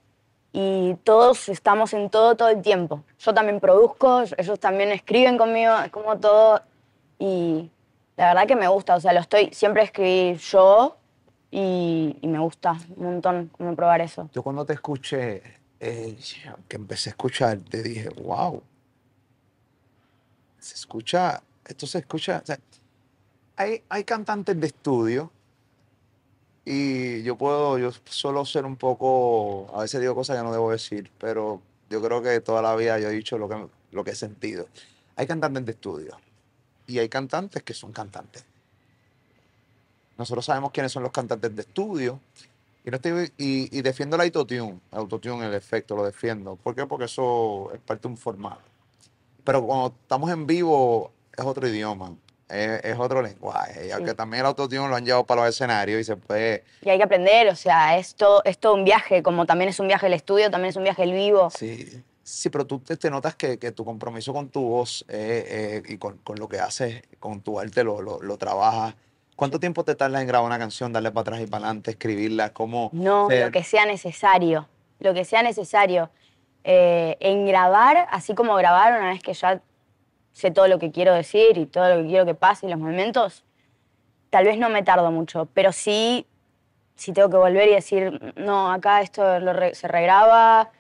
[SPEAKER 3] y todos estamos en todo todo el tiempo. Yo también produzco, ellos también escriben conmigo, es como todo y la verdad que me gusta, o sea, lo estoy, siempre escribí yo y, y me gusta un montón como probar eso.
[SPEAKER 1] Yo cuando te escuché, eh, que empecé a escuchar, te dije, wow. Se escucha, esto se escucha. o sea, hay, hay cantantes de estudio y yo puedo, yo suelo ser un poco, a veces digo cosas que no debo decir, pero yo creo que toda la vida yo he dicho lo que, lo que he sentido. Hay cantantes de estudio y hay cantantes que son cantantes. Nosotros sabemos quiénes son los cantantes de estudio y, no estoy, y, defiendo el autotune, el autotune, el efecto, lo defiendo. ¿Por qué? Porque eso es parte de un formato. Pero cuando estamos en vivo es otro idioma, es, es otro lenguaje. Y aunque también el autotune lo han llevado para los escenarios y se puede...
[SPEAKER 3] Y hay que aprender, o sea, es todo, es todo un viaje, como también es un viaje el estudio, también es un viaje el vivo.
[SPEAKER 1] Sí, sí pero tú te, te notas que, que tu compromiso con tu voz eh, eh, y con, con lo que haces, con tu arte, lo, lo, lo trabajas. ¿Cuánto tiempo te tardas en grabar una canción, darle para atrás y para adelante, escribirla? ¿Cómo
[SPEAKER 3] No,
[SPEAKER 1] se-
[SPEAKER 3] lo que sea necesario, lo que sea necesario. Eh, en grabar, así como grabar una vez que ya sé todo lo que quiero decir y todo lo que quiero que pase y los momentos, tal vez no me tardo mucho, pero sí, sí tengo que volver y decir, no, acá esto se regraba,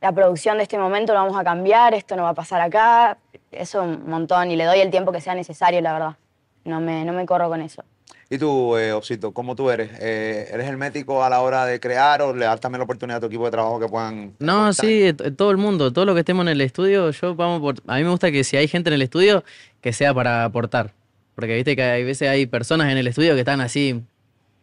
[SPEAKER 3] la producción de este momento lo vamos a cambiar, esto no va a pasar acá, eso un montón y le doy el tiempo que sea necesario, la verdad. No me, no me corro con eso.
[SPEAKER 1] ¿Y tú, eh, Osito, cómo tú eres? Eh, ¿Eres hermético a la hora de crear o le das también la oportunidad a tu equipo de trabajo que puedan...
[SPEAKER 4] No,
[SPEAKER 1] aportar?
[SPEAKER 4] sí, t- todo el mundo, todo lo que estemos en el estudio, yo vamos por... A mí me gusta que si hay gente en el estudio, que sea para aportar. Porque viste que hay veces hay personas en el estudio que están así,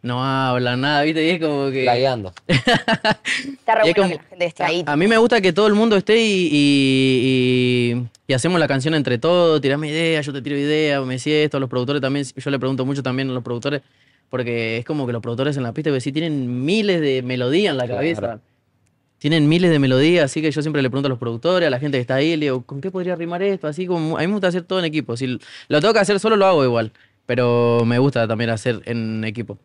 [SPEAKER 4] no hablan nada, viste, y es como que...
[SPEAKER 2] Lagueando.
[SPEAKER 3] Está re bueno
[SPEAKER 4] como-
[SPEAKER 3] que la gente esté ahí.
[SPEAKER 4] A mí me gusta que todo el mundo esté y, y, y- y hacemos la canción entre todos, tirame ideas, yo te tiro ideas, me decís esto, los productores también, yo le pregunto mucho también a los productores, porque es como que los productores en la pista, que sí tienen miles de melodías en la
[SPEAKER 2] Claro.
[SPEAKER 4] cabeza. Tienen miles de melodías, así que yo siempre le pregunto a los productores, a la gente que está ahí, le digo, ¿con qué podría rimar esto? Así como, a mí me gusta hacer todo en equipo. Si lo tengo que hacer solo, lo hago igual. Pero me gusta también hacer en equipo.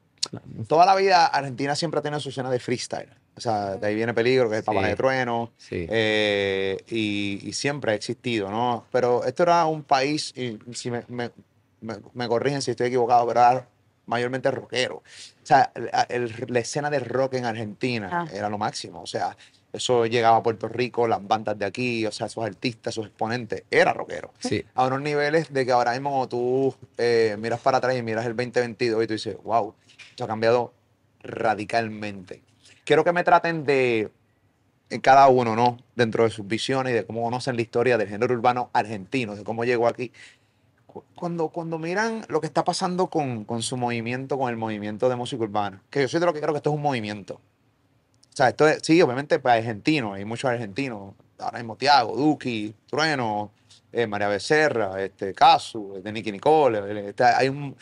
[SPEAKER 1] Toda la vida Argentina siempre ha tenido su escena de freestyle. O sea, de ahí viene Peligro, que es el papá
[SPEAKER 2] Sí.
[SPEAKER 1] de Trueno.
[SPEAKER 2] Sí.
[SPEAKER 1] eh, y, y siempre ha existido, ¿no? Pero esto era un país, y si me, me- me- me corrigen si estoy equivocado, pero era mayormente rockero. O sea, el- el- la escena de rock en Argentina
[SPEAKER 3] Ah.
[SPEAKER 1] era lo máximo. O sea, eso llegaba a Puerto Rico, las bandas de aquí, o sea, esos artistas, esos exponentes, era rockero.
[SPEAKER 2] Sí.
[SPEAKER 1] A unos niveles de que ahora mismo tú eh, miras para atrás y miras el 2022 y tú dices, wow, esto ha cambiado radicalmente. Quiero que me traten de en cada uno, ¿no? Dentro de sus visiones y de cómo conocen la historia del género urbano argentino, de cómo llegó aquí. Cu- Cuando, cuando miran lo que está pasando con, con su movimiento, con el movimiento de música urbana, que yo soy de lo que creo que esto es un movimiento. O sea, esto es, sí, obviamente, pues argentino, hay muchos argentinos. Ahora mismo Tiago, Duki, Trueno, eh, María Becerra, este, Casu, de Nicky Nicole. eh, este, hay un,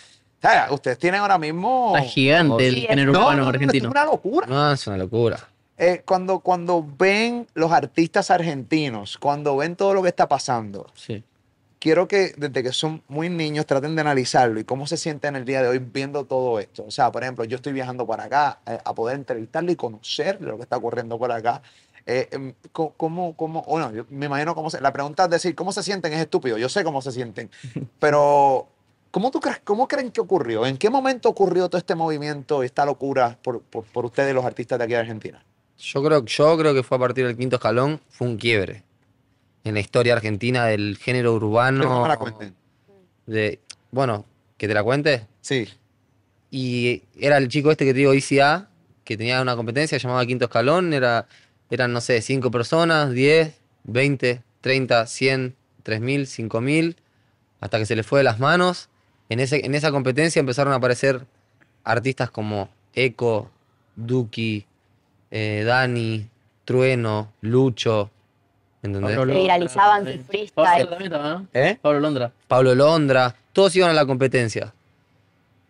[SPEAKER 1] o sea, ustedes tienen ahora mismo.
[SPEAKER 4] Está gigante el género
[SPEAKER 1] No,
[SPEAKER 4] urbano
[SPEAKER 1] no,
[SPEAKER 4] argentino.
[SPEAKER 1] es una locura.
[SPEAKER 2] No, es una locura.
[SPEAKER 1] Eh, cuando, cuando ven los artistas argentinos, cuando ven todo lo que está pasando,
[SPEAKER 4] Sí.
[SPEAKER 1] quiero que desde que son muy niños traten de analizarlo y cómo se sienten el día de hoy viendo todo esto. O sea, por ejemplo, yo estoy viajando para acá eh, a poder entrevistarlo y conocer lo que está ocurriendo por acá. Eh, em, ¿Cómo, cómo, bueno, yo me imagino cómo se, la pregunta es decir, ¿cómo se sienten? Es estúpido, yo sé cómo se sienten, pero ¿cómo tú crees, cómo creen que ocurrió? ¿En qué momento ocurrió todo este movimiento esta locura por, por, por ustedes los artistas de aquí de Argentina?
[SPEAKER 2] Yo creo, yo creo que fue a partir del quinto escalón, fue un quiebre en la historia argentina del género urbano.
[SPEAKER 1] Que me la cuenten.
[SPEAKER 2] De, bueno, que te la cuente.
[SPEAKER 1] Sí.
[SPEAKER 2] Y era el chico este que te digo, ICA, que tenía una competencia llamada Quinto Escalón. Era, eran, no sé, 5 personas, 10, 20, 30, 100, 3000, 5000, hasta que se le fue de las manos. En, ese, en esa competencia empezaron a aparecer artistas como Eco, Duki, eh, Dani, Trueno, Lucho. ¿Entendés?
[SPEAKER 4] Pablo
[SPEAKER 3] Se viralizaban.
[SPEAKER 4] Pablo estaba, ¿no?
[SPEAKER 2] ¿Eh?
[SPEAKER 4] Pablo Londra.
[SPEAKER 2] Pablo Londra, todos iban a la competencia.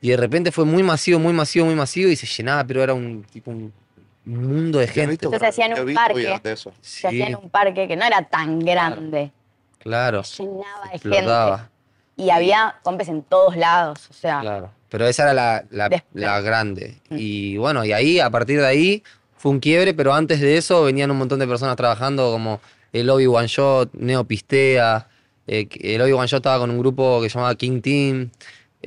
[SPEAKER 2] Y de repente fue muy masivo, muy masivo, muy masivo y se llenaba, pero era un tipo un mundo de gente.
[SPEAKER 3] Entonces hacían
[SPEAKER 1] yo he
[SPEAKER 3] un parque.
[SPEAKER 1] videos de eso.
[SPEAKER 3] Se hacía
[SPEAKER 2] Sí,
[SPEAKER 3] en un parque que no era tan grande.
[SPEAKER 2] claro.
[SPEAKER 3] Llenaba de
[SPEAKER 2] Explotaba.
[SPEAKER 3] gente. Y había compes en todos lados. O sea,
[SPEAKER 2] Claro. Pero esa era la, la- grande. Y bueno, y ahí, a partir de ahí, fue un quiebre, pero antes de eso venían un montón de personas trabajando como el Obi One Shot, Neo Pistea. eh, el Obi One Shot estaba con un grupo que se llamaba King Team.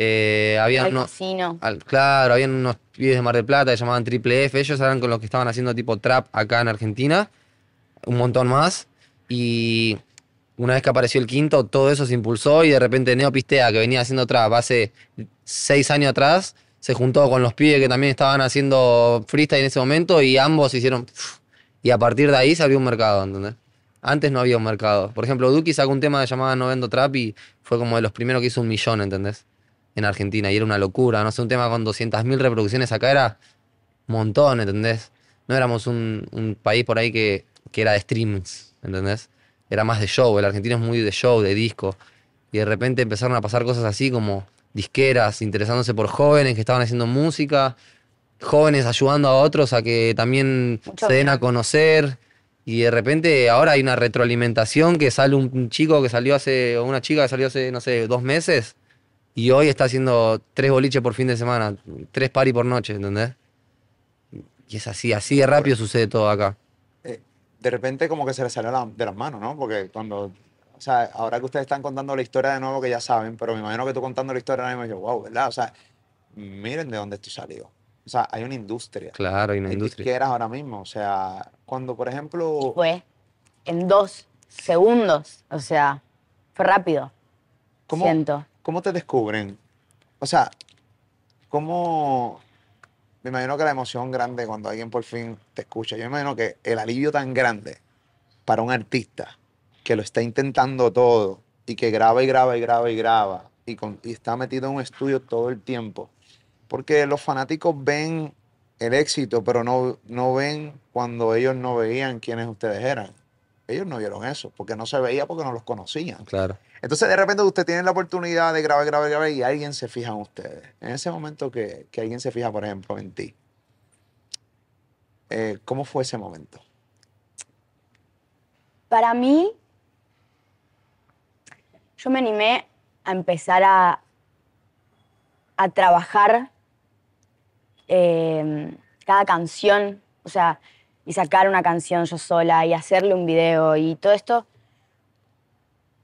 [SPEAKER 2] eh, había
[SPEAKER 3] al
[SPEAKER 2] uno-
[SPEAKER 3] casino.
[SPEAKER 2] Al- claro, habían unos pibes de Mar del Plata que llamaban Triple F. Ellos eran con los que estaban haciendo tipo trap acá en Argentina. Un montón más. Y una vez que apareció el quinto, todo eso se impulsó y de repente Neo Pistea, que venía haciendo trap hace seis años atrás, se juntó con los pibes que también estaban haciendo freestyle en ese momento y ambos hicieron... Y a partir de ahí se abrió un mercado, ¿entendés? Antes no había un mercado. Por ejemplo, Duki sacó un tema llamado No Vendo Trap y fue como de los primeros que hizo un millón, ¿entendés? En Argentina. Y era una locura. No sé, un tema con 200.000 reproducciones acá era un montón, ¿entendés? No éramos un, país por ahí que, que era de streams, ¿entendés? Era más de show. El argentino es muy de show, de disco. Y de repente empezaron a pasar cosas así como disqueras interesándose por jóvenes que estaban haciendo música, jóvenes ayudando a otros a que también
[SPEAKER 3] Mucho
[SPEAKER 2] se den
[SPEAKER 3] bien.
[SPEAKER 2] a conocer. Y de repente ahora hay una retroalimentación que sale un chico que salió hace, o una chica que salió hace, no sé, dos meses. Y hoy está haciendo tres boliches por fin de semana, tres pari por noche, ¿entendés? Y es así, así de rápido sucede todo acá.
[SPEAKER 1] De repente como que se les salió la- de las manos, ¿no? Porque cuando, o sea, ahora que ustedes están contando la historia de nuevo que ya saben, pero me imagino que tú contando la historia ahora mismo yo, wow, ¿verdad? O sea, miren de dónde esto salió. O sea, hay una industria.
[SPEAKER 2] Claro, hay una industria.
[SPEAKER 1] disqueras ahora mismo. O sea, cuando, por ejemplo,
[SPEAKER 3] Fue en dos segundos. O sea, fue rápido.
[SPEAKER 1] ¿cómo,
[SPEAKER 3] Siento.
[SPEAKER 1] ¿cómo te descubren? O sea, cómo, me imagino que la emoción grande cuando alguien por fin te escucha, yo me imagino que el alivio tan grande para un artista que lo está intentando todo y que graba y graba y graba y graba y, con- y está metido en un estudio todo el tiempo, porque los fanáticos ven el éxito, pero no, no ven cuando ellos no veían quiénes ustedes eran. Ellos no vieron eso, porque no se veía porque no los conocían.
[SPEAKER 2] Claro.
[SPEAKER 1] Entonces, de repente, usted tiene la oportunidad de grabar, grabar, grabar y alguien se fija en ustedes. En ese momento que, que alguien se fija, por ejemplo, en ti, eh, ¿cómo fue ese momento?
[SPEAKER 3] Para mí, yo me animé a empezar a, a trabajar eh, cada canción, o sea, y sacar una canción yo sola y hacerle un video y todo esto.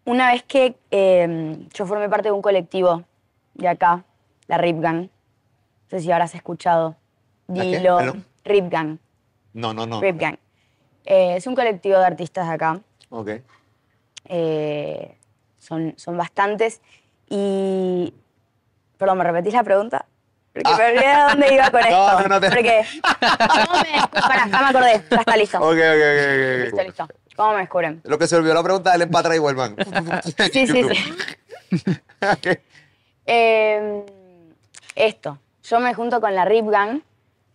[SPEAKER 3] Una vez que eh, yo formé parte de un colectivo de acá, la Rip Gang, no sé si habrás escuchado. Dilo. Rip Gang,
[SPEAKER 1] No, no, no.
[SPEAKER 3] Rip Gang. Eh, es un colectivo de artistas de acá.
[SPEAKER 1] Ok.
[SPEAKER 3] Eh, son, son bastantes. Y. Perdón, ¿me repetís la pregunta? Porque olvidé de dónde iba con
[SPEAKER 1] Ah.
[SPEAKER 3] Esto.
[SPEAKER 1] no, no te-
[SPEAKER 3] Porque. ¿Cómo me Pará, ya me acordé. Ya está listo.
[SPEAKER 1] Ok, ok, ok,
[SPEAKER 3] Listo, listo. ¿Cómo me descubren?
[SPEAKER 1] Lo que se olvidó la pregunta, denle para atrás y vuelvan.
[SPEAKER 3] Sí, sí, sí.
[SPEAKER 1] Ok.
[SPEAKER 3] Eh, esto. Yo me junto con la Rip Gang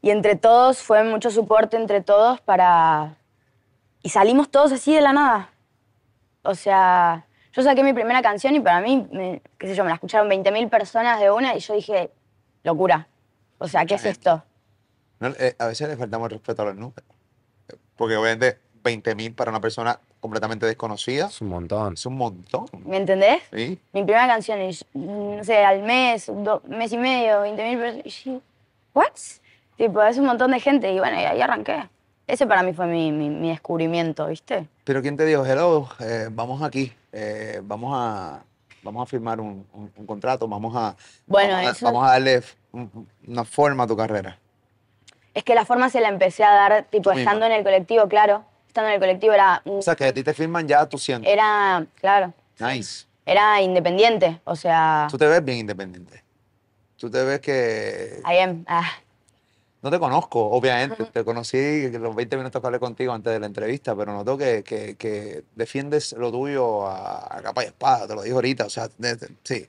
[SPEAKER 3] y entre todos fue mucho soporte entre todos para. Y salimos todos así de la nada. O sea, yo saqué mi primera canción y para mí, me- qué sé yo, me la escucharon 20.000 personas de una y yo dije, locura. O sea, ¿qué es esto?
[SPEAKER 1] No, eh, a veces le faltamos respeto a los números. Porque obviamente 20 mil para una persona completamente desconocida
[SPEAKER 2] Es un montón.
[SPEAKER 1] es un montón.
[SPEAKER 3] ¿Me entendés?
[SPEAKER 1] ¿sí?
[SPEAKER 3] Mi primera canción, yo, no sé, al mes, do- mes y medio, 20.000 personas. Y yo, ¿what? Tipo, es un montón de gente y bueno, y ahí arranqué. Ese para mí fue mi, mi- mi descubrimiento, ¿viste?
[SPEAKER 1] Pero ¿quién te dijo, hello, eh, vamos aquí, eh, vamos a vamos a firmar un, un- un contrato, vamos a,
[SPEAKER 3] Bueno,
[SPEAKER 1] vamos, a, vamos a darle un- una forma a tu carrera?
[SPEAKER 3] Es que la forma se la empecé a dar, tipo,
[SPEAKER 1] Tú misma.
[SPEAKER 3] estando en el colectivo, claro. Estando en el colectivo era,
[SPEAKER 1] O sea, que a ti te firman ya tú sientes.
[SPEAKER 3] era, claro,
[SPEAKER 1] Nice.
[SPEAKER 3] era independiente. O sea,
[SPEAKER 1] Tú te ves bien independiente. Tú te ves que...
[SPEAKER 3] I am, ah,
[SPEAKER 1] No te conozco, obviamente. Te conocí los 20 minutos que hablé contigo antes de la entrevista, pero noto que, que, que defiendes lo tuyo a, a capa y espada, te lo digo ahorita. O sea, de- de- sí.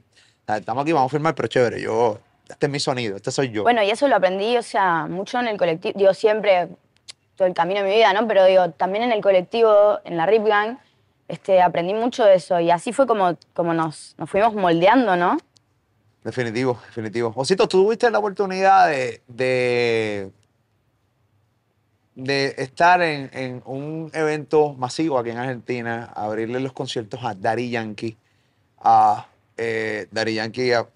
[SPEAKER 1] Sea, estamos aquí, vamos a firmar, pero chévere. Yo, este es mi sonido, este soy yo.
[SPEAKER 3] Bueno, y eso lo aprendí, o sea, mucho en el colectivo, digo, siempre, todo el camino de mi vida, ¿no? Pero digo, también en el colectivo, en la Rip Gang, este, aprendí mucho de eso. Y así fue como, como nos, nos fuimos moldeando, ¿no?
[SPEAKER 1] Definitivo, definitivo. Osito, tú tuviste la oportunidad de, de, estar en, en un evento masivo aquí en Argentina, abrirle los conciertos a Daddy Yankee, a eh, Daddy Yankee a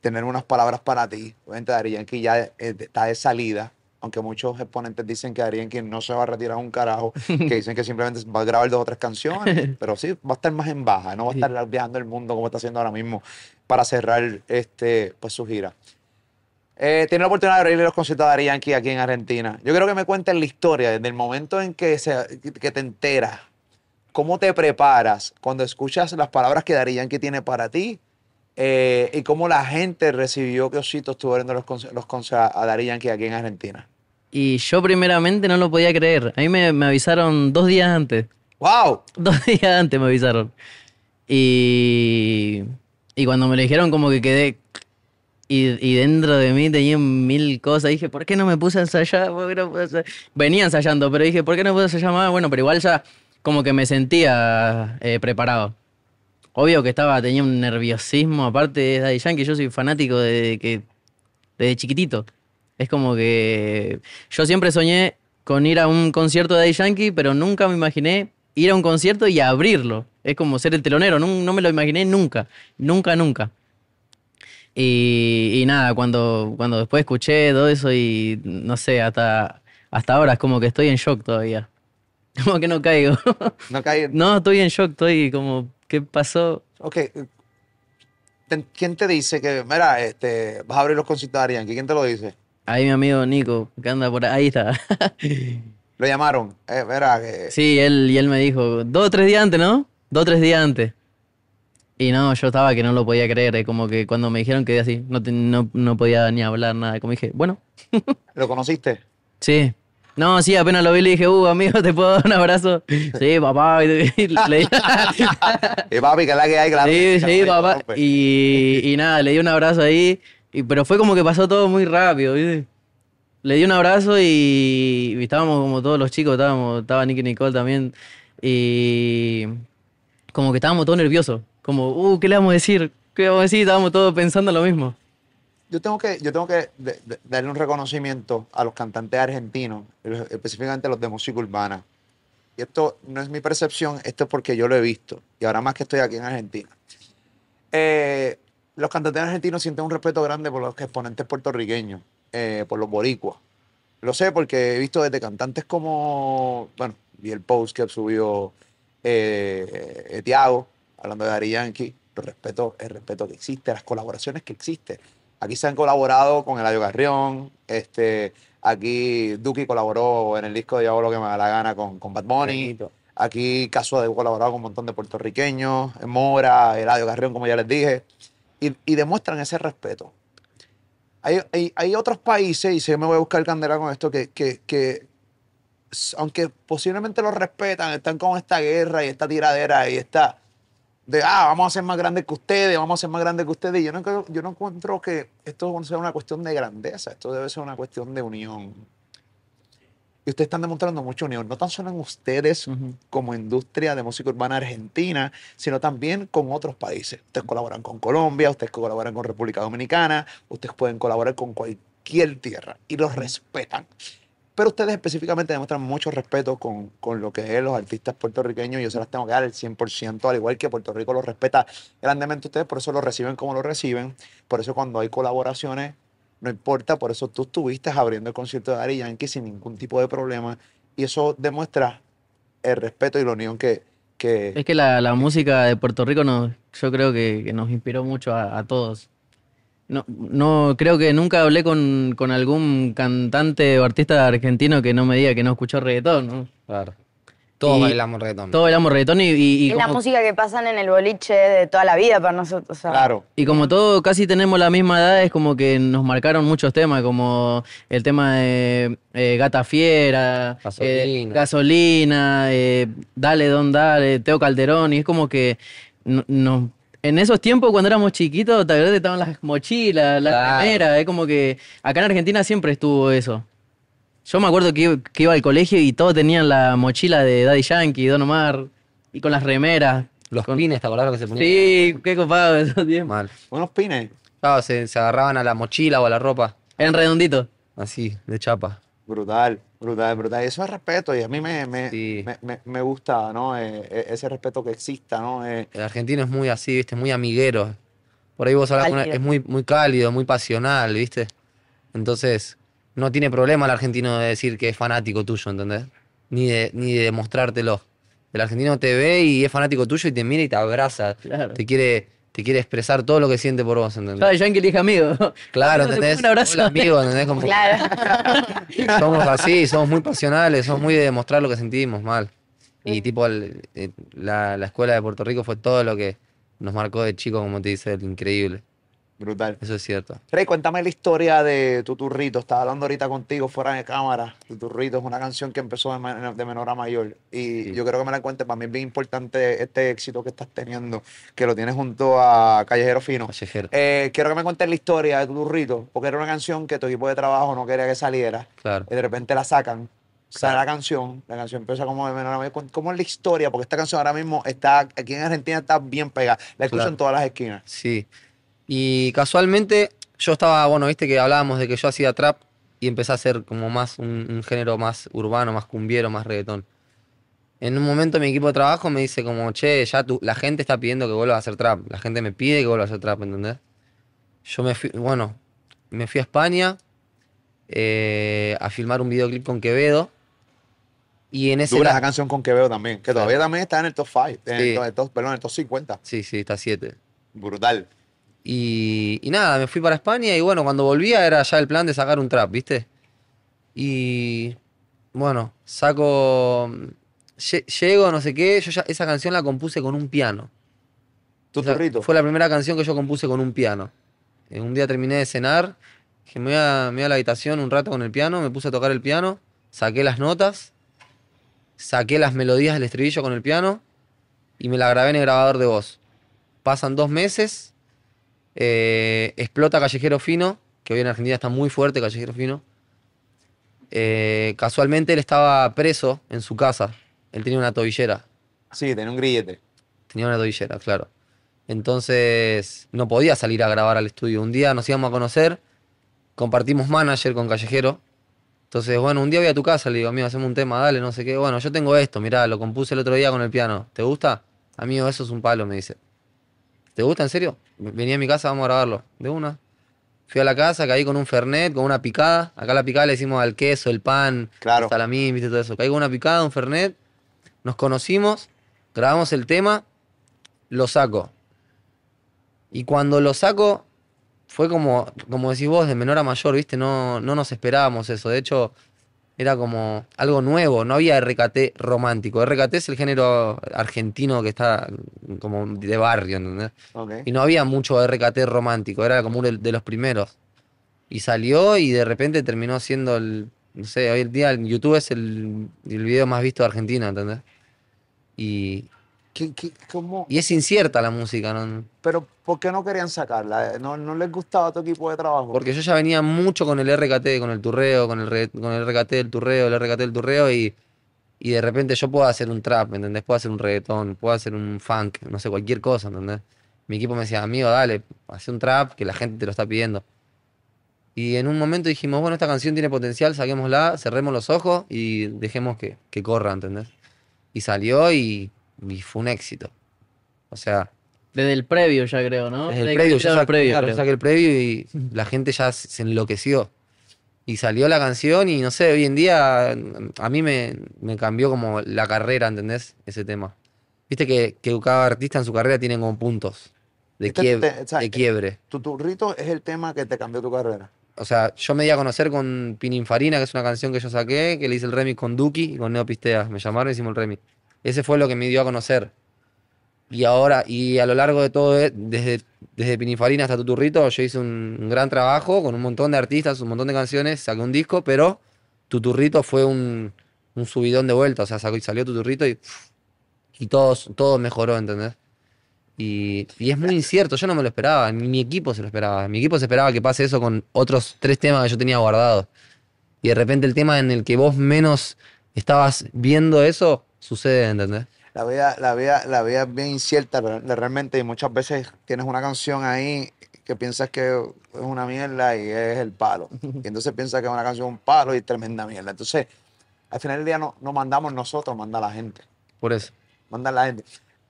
[SPEAKER 1] tener unas palabras para ti. Obviamente Daddy Yankee ya eh, está de salida, aunque muchos exponentes dicen que Daddy Yankee no se va a retirar un carajo, que dicen que simplemente va a grabar dos o tres canciones, pero sí, va a estar más en baja, no va a estar viajando el mundo como está haciendo ahora mismo para cerrar este, pues, su gira. Eh, tiene la oportunidad de abrirle los conciertos a Daddy Yankee aquí en Argentina. Yo quiero que me cuentes la historia, desde el momento en que, se, que te enteras, cómo te preparas cuando escuchas las palabras que Daddy Yankee tiene para ti eh, y cómo la gente recibió que Osito estuvo abriendo los, los conciertos a Daddy Yankee aquí en Argentina.
[SPEAKER 4] Y yo primeramente no lo podía creer. A mí me, me avisaron dos días antes.
[SPEAKER 1] ¡Wow!
[SPEAKER 4] Dos días antes me avisaron. Y, y cuando me lo dijeron como que quedé... Y, y dentro de mí tenía mil cosas. Dije, ¿por qué no me puse a ensayar? ¿Por qué no puse a ensayar? Venía ensayando, pero dije, ¿por qué no puse a ensayar más? Bueno, pero igual ya como que me sentía eh, preparado. Obvio que estaba, tenía un nerviosismo, aparte de Daddy Yankee, yo soy fanático de que desde chiquitito. Es como que yo siempre soñé con ir a un concierto de Daddy Yankee, pero nunca me imaginé ir a un concierto y abrirlo. Es como ser el telonero, no, no me lo imaginé nunca, nunca, nunca. Y, y nada, cuando, cuando después escuché todo eso y no sé, hasta, hasta ahora es como que estoy en shock todavía. Como que no caigo.
[SPEAKER 1] No caí.
[SPEAKER 4] No, estoy en shock, estoy como, ¿qué pasó?
[SPEAKER 1] Ok. ¿Quién te dice que, mira, este, vas a abrir los conciertos de Yankee? ¿Quién te lo dice?
[SPEAKER 4] Ahí mi amigo Nico, que anda por ahí, ahí está.
[SPEAKER 1] Lo llamaron. Eh, que
[SPEAKER 4] Sí, él, y él me dijo, dos o tres días antes, ¿no? Dos o tres días antes. Y no, yo estaba que no lo podía creer. Es como que cuando me dijeron que así, no, te- no, no podía ni hablar nada. Como dije, bueno,
[SPEAKER 1] ¿Lo conociste?
[SPEAKER 4] sí. No, sí, apenas lo vi le dije, uh, amigo, ¿te puedo dar un abrazo? Sí, papá. Y le di-
[SPEAKER 1] Y papi, que la que hay.
[SPEAKER 4] Sí,
[SPEAKER 1] Se
[SPEAKER 4] sí,
[SPEAKER 1] lo
[SPEAKER 4] papá. Y, y nada, le di un abrazo ahí. Y, pero fue como que pasó todo muy rápido, ¿viste? Le di un abrazo y, y estábamos como todos los chicos, estábamos, estaba Nicky Nicole también. Y como que estábamos todos nerviosos. Como, uh, ¿qué le vamos a decir? ¿Qué vamos a decir? Estábamos todos pensando lo mismo.
[SPEAKER 1] Yo tengo que, yo tengo que de- de- darle un reconocimiento a los cantantes argentinos, específicamente los de música urbana. Y esto no es mi percepción, esto es porque yo lo he visto. Y ahora más que estoy aquí en Argentina. Eh, los cantantes argentinos sienten un respeto grande por los exponentes puertorriqueños, eh, por los boricuas. Lo sé porque he visto desde cantantes como, bueno, vi el post que subió eh, eh, Tiago, hablando de Dari Yankee, el respeto, el respeto que existe, las colaboraciones que existen. Aquí se han colaborado con Eladio Garrión, este, aquí Duki colaboró en el disco de Yo hago lo que me da la gana con, con Bad Bunny. Aquí Caso ha colaborado con un montón de puertorriqueños, Mora, Eladio Garrión, como ya les dije, y, y demuestran ese respeto. Hay, hay- hay otros países, y si yo me voy a buscar candela con esto, que, que, que aunque posiblemente los respetan, están con esta guerra y esta tiradera y esta de, ah, vamos a ser más grandes que ustedes, vamos a ser más grandes que ustedes. Y yo no, yo no encuentro que esto sea una cuestión de grandeza, esto debe ser una cuestión de unión. Y ustedes están demostrando mucha unión, no tan solo en ustedes como industria de música urbana argentina, sino también con otros países. Ustedes colaboran con Colombia, ustedes colaboran con República Dominicana, ustedes pueden colaborar con cualquier tierra y los respetan. Pero ustedes específicamente demuestran mucho respeto con, con lo que es los artistas puertorriqueños y yo se las tengo que dar el 100%, al igual que Puerto Rico los respeta grandemente ustedes, por eso lo reciben como lo reciben. Por eso cuando hay colaboraciones, no importa, por eso tú estuviste abriendo el concierto de Daddy Yankee sin ningún tipo de problema y eso demuestra el respeto y la unión que... que
[SPEAKER 4] Es que la, la música de Puerto Rico nos, yo creo que, que nos inspiró mucho a, a todos. No, no, creo que nunca hablé con, con algún cantante o artista argentino que no me diga que no escuchó reggaetón, ¿no?
[SPEAKER 2] Claro. Todos
[SPEAKER 4] Y-
[SPEAKER 2] bailamos reggaetón.
[SPEAKER 4] Todos bailamos reggaetón y, y, y
[SPEAKER 3] es la música que pasan en el boliche de toda la vida para nosotros. o sea,
[SPEAKER 1] claro,
[SPEAKER 4] y como todos casi tenemos la misma edad, es como que nos marcaron muchos temas, como el tema de eh, Gata Fiera, eh,
[SPEAKER 2] Gasolina.
[SPEAKER 4] Gasolina, eh, Dale Don Dale, Teo Calderón, y es como que no, no- en esos tiempos cuando éramos chiquitos, tal vez estaban las mochilas, las
[SPEAKER 2] Claro.
[SPEAKER 4] remeras, es como que acá en Argentina siempre estuvo eso. Yo me acuerdo que, iba- que iba al colegio y todos tenían la mochila de Daddy Yankee, Don Omar, y con las remeras.
[SPEAKER 2] Los
[SPEAKER 4] Con-
[SPEAKER 2] pines, ¿te acordás lo que se ponían?
[SPEAKER 4] Sí, qué copado esos tiempos.
[SPEAKER 2] Mal.
[SPEAKER 1] unos pines.
[SPEAKER 2] Claro, se, se agarraban a la mochila o a la ropa.
[SPEAKER 4] Eran redonditos.
[SPEAKER 2] Así, de chapa.
[SPEAKER 1] Brutal, brutal, brutal. Y eso es respeto y a mí me, me,
[SPEAKER 2] Sí.
[SPEAKER 1] me, me- me gusta, ¿no? Eh, eh, ese respeto que exista, ¿no? Eh,
[SPEAKER 2] El argentino es muy así, ¿viste? Muy amiguero. Por ahí vos hablas con una- es muy, muy cálido, muy pasional, ¿viste? Entonces, no tiene problema el argentino de decir que es fanático tuyo, ¿entendés? Ni de, ni de demostrártelo. El argentino te ve y es fanático tuyo y te mira y te abraza.
[SPEAKER 4] Claro.
[SPEAKER 2] Te quiere, te quiere expresar todo lo que siente por vos, ¿entendés?
[SPEAKER 4] Yankee le dije amigo.
[SPEAKER 2] Claro,
[SPEAKER 4] Amigo, ¿se
[SPEAKER 2] ¿entendés?
[SPEAKER 4] Un abrazo.
[SPEAKER 2] Hola, amigo, ¿entendés? Como-
[SPEAKER 3] Claro.
[SPEAKER 2] somos así, somos muy pasionales, somos muy de demostrar lo que sentimos mal. Y tipo, el- eh, la, la escuela de Puerto Rico fue todo lo que nos marcó de chico, como te dice, el increíble.
[SPEAKER 1] Brutal.
[SPEAKER 2] Eso es cierto.
[SPEAKER 1] Rey, cuéntame la historia de Tuturrito. Estaba hablando ahorita contigo fuera de cámara. Tuturrito es una canción que empezó de, menor a mayor. Y
[SPEAKER 2] Sí.
[SPEAKER 1] yo creo que me la cuentes. Para mí es bien importante este éxito que estás teniendo, que lo tienes junto a Callejero Fino.
[SPEAKER 2] Callejero.
[SPEAKER 1] Eh, quiero que me cuentes la historia de Tuturrito, porque era una canción que tu equipo de trabajo no quería que saliera.
[SPEAKER 2] Claro.
[SPEAKER 1] y de repente la sacan, sale
[SPEAKER 2] Claro.
[SPEAKER 1] la canción, la canción empieza como de menor a mayor. ¿Cómo es la historia? Porque esta canción ahora mismo está, aquí en Argentina está bien pegada, la escucho
[SPEAKER 2] Claro.
[SPEAKER 1] en todas las esquinas.
[SPEAKER 2] Sí. Y casualmente, yo estaba, bueno, viste que hablábamos de que yo hacía trap y empecé a hacer como más un, un género más urbano, más cumbiero, más reggaetón. En un momento mi equipo de trabajo me dice como, che, ya tú, la gente está pidiendo que vuelva a hacer trap. La gente me pide que vuelva a hacer trap, ¿entendés? Yo me fui, bueno, me fui a España eh, a filmar un videoclip con Quevedo. Y en ese...
[SPEAKER 1] Dura
[SPEAKER 2] la-
[SPEAKER 1] esa canción con Quevedo también, que todavía también está en el top 5, en, el
[SPEAKER 2] Sí.
[SPEAKER 1] top- el top- perdón, en el top 50.
[SPEAKER 2] Sí, sí, está 7.
[SPEAKER 1] Brutal.
[SPEAKER 2] Y, y nada, me fui para España y bueno, cuando volvía era ya el plan de sacar un trap, ¿viste? Y bueno, saco. lle- Llego, no sé qué, yo ya esa canción la compuse con un piano.
[SPEAKER 1] Tu
[SPEAKER 2] O sea,
[SPEAKER 1] turrito.
[SPEAKER 2] Fue la primera canción que yo compuse con un piano. Eh, un día terminé de cenar, dije, me voy, a, me voy a la habitación un rato con el piano, me puse a tocar el piano, saqué las notas, saqué las melodías del estribillo con el piano y me la grabé en el grabador de voz. Pasan dos meses, eh, explota Callejero Fino, que hoy en Argentina está muy fuerte Callejero Fino. Eh, casualmente él estaba preso en su casa, él tenía una tobillera.
[SPEAKER 1] Sí, tenía un grillete.
[SPEAKER 2] Tenía una tobillera, claro. Entonces no podía salir a grabar al estudio. Un día nos íbamos a conocer, compartimos manager con Callejero. Entonces, bueno, un día voy a tu casa, le digo, amigo, hacemos un tema, dale, no sé qué. Bueno, yo tengo esto, mirá, lo compuse el otro día con el piano. ¿Te gusta? Amigo, eso es un palo, me dice. ¿Te gusta en serio? Venía a mi casa, vamos a grabarlo. De una. Fui a la casa, caí con un fernet, con una picada. Acá la picada le decimos al queso, el pan,
[SPEAKER 1] Claro.
[SPEAKER 2] salamín, viste todo eso. Caí con una picada, un fernet. Nos conocimos, grabamos el tema, lo saco. Y cuando lo saco, fue como, como decís vos, de menor a mayor, ¿viste? No, no nos esperábamos eso. De hecho, era como algo nuevo, no había RKT romántico. RKT es el género argentino que está como de barrio, ¿entendés? Y no había mucho RKT romántico, era como uno de los primeros. Y salió y de repente terminó siendo el, no sé, hoy en día en YouTube es el, el video más visto de Argentina, ¿entendés? Y,
[SPEAKER 1] ¿Qué- qué- cómo?
[SPEAKER 2] y es incierta la música, ¿no?
[SPEAKER 1] Pero, ¿por qué no querían sacarla? ¿No, no les gustaba tu equipo de trabajo?
[SPEAKER 2] Porque yo ya venía mucho con el RKT, con el turreo, con el, con el RKT del turreo, el RKT del turreo y, y de repente yo puedo hacer un trap, ¿me ¿entendés? Puedo hacer un reggaetón, puedo hacer un funk, no sé, cualquier cosa, ¿entendés? Mi equipo me decía, amigo, dale, hace un trap que la gente te lo está pidiendo. Y en un momento dijimos, bueno, esta canción tiene potencial, saquémosla, cerremos los ojos y dejemos que, que corra, ¿entendés? Y salió y, y fue un éxito. O sea,
[SPEAKER 4] Desde el previo ya creo, ¿no?
[SPEAKER 2] desde el previo, yo saqué,
[SPEAKER 4] el previo,
[SPEAKER 2] claro, saqué el previo y la gente ya se enloqueció. Y salió la canción y no sé, hoy en día a mí me, me cambió como la carrera, ¿entendés? Ese tema. Viste que, que cada artista en su carrera tiene como puntos de,
[SPEAKER 1] Este
[SPEAKER 2] quiebre,
[SPEAKER 1] te- o sea,
[SPEAKER 2] de quiebre.
[SPEAKER 1] Tu turrito es el tema que te cambió tu carrera.
[SPEAKER 2] O sea, yo me di a conocer con Pininfarina, que es una canción que yo saqué, que le hice el remix con Duki y con Neo Pistea. Me llamaron y hicimos el remix. Ese fue lo que me dio a conocer. Y ahora, y a lo largo de todo, e- desde, desde Pininfarina hasta Tuturrito, yo hice un, un gran trabajo con un montón de artistas, un montón de canciones, saqué un disco, pero Tuturrito fue un, un subidón de vuelta. O sea, sacó- salió Tuturrito y, y todo, todo mejoró, ¿entendés? Y, y es muy incierto, yo no me lo esperaba, ni mi equipo se lo esperaba. Mi equipo se esperaba que pase eso con otros tres temas que yo tenía guardados. Y de repente el tema en el que vos menos estabas viendo eso, sucede, ¿entendés?
[SPEAKER 1] La vida, la vida, la vida es bien incierta re- realmente y muchas veces tienes una canción ahí que piensas que es una mierda y es el palo. Y entonces piensas que es una canción un palo y es tremenda mierda. Entonces, al final del día no, no mandamos nosotros, manda la gente.
[SPEAKER 2] Por eso.
[SPEAKER 1] Manda la gente.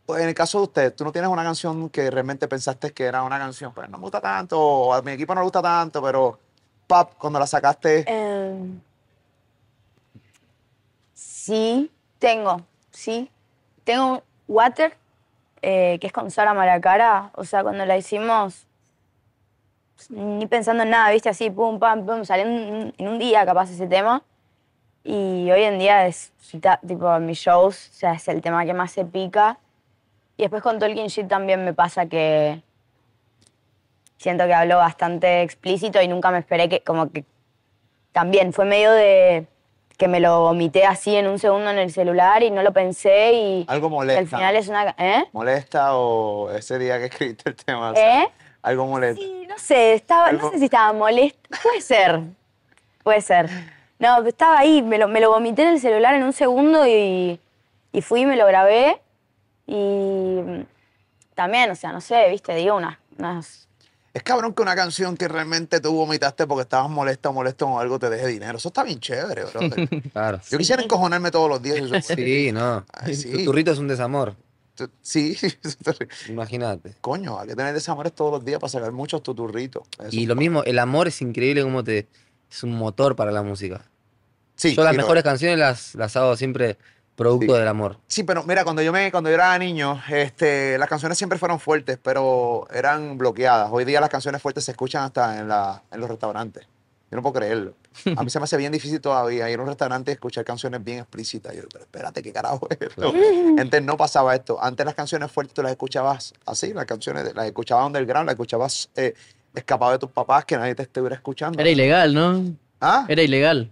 [SPEAKER 1] Pues en el caso de usted, tú no tienes una canción que realmente pensaste que era una canción, pues no me gusta tanto, o a mi equipo no le gusta tanto, pero pap, cuando la sacaste,
[SPEAKER 3] Em, sí, tengo, sí. Tengo Water, eh, que es con Sara Malacara. O sea, cuando la hicimos, ni pensando en nada, viste, así, pum, pam, pum, salió en, un día capaz ese tema. Y hoy en día es, tipo, en mis shows, o sea, es el tema que más se pica. Y después con Talking Shit también me pasa que siento que hablo bastante explícito y nunca me esperé que, como que también fue medio de que me lo vomité así en un segundo en el celular y no lo pensé y
[SPEAKER 1] algo molesta.
[SPEAKER 3] al final es una... ¿Eh?
[SPEAKER 1] ¿Molesta o ese día que escribiste el tema? o sea,
[SPEAKER 3] ¿Eh?
[SPEAKER 1] Algo molesta.
[SPEAKER 3] Sí, no sé, estaba, no sé si estaba molesta. Puede ser, puede ser. No, estaba ahí, me lo, me lo vomité en el celular en un segundo y, y fui y me lo grabé. Y también, o sea, no sé, viste, digo unas, unas
[SPEAKER 1] Es cabrón que una canción que realmente tú vomitaste porque estabas molesta o molesto con algo te deje dinero. Eso está bien chévere, bro.
[SPEAKER 2] Claro.
[SPEAKER 1] Yo quisiera encojonarme todos los días.
[SPEAKER 2] Sí, no.
[SPEAKER 1] Ay, sí.
[SPEAKER 2] Tu turrito es un desamor.
[SPEAKER 1] Sí,
[SPEAKER 2] Imagínate.
[SPEAKER 1] coño, hay que tener desamores todos los días para sacar muchos tuturritos.
[SPEAKER 2] Y lo mismo, el amor es increíble como te. Es un motor para la música.
[SPEAKER 1] Sí,
[SPEAKER 2] Yo las mejores
[SPEAKER 1] es.
[SPEAKER 2] canciones las, las hago siempre producto
[SPEAKER 1] Sí.
[SPEAKER 2] del amor.
[SPEAKER 1] Sí, pero mira, cuando yo me, cuando yo era niño, este, las canciones siempre fueron fuertes, pero eran bloqueadas. Hoy día las canciones fuertes se escuchan hasta en, la, en los restaurantes. Yo no puedo creerlo. A mí se me hace bien difícil todavía ir a un restaurante y escuchar canciones bien explícitas. Yo, pero espérate, ¿qué carajo es esto? Antes no pasaba esto. Antes las canciones fuertes tú las escuchabas así, las canciones las escuchabas underground, las escuchabas eh, escapado de tus papás, que nadie te estuviera escuchando.
[SPEAKER 4] Era ilegal, ¿no?
[SPEAKER 1] ¿Ah?
[SPEAKER 4] Era ilegal.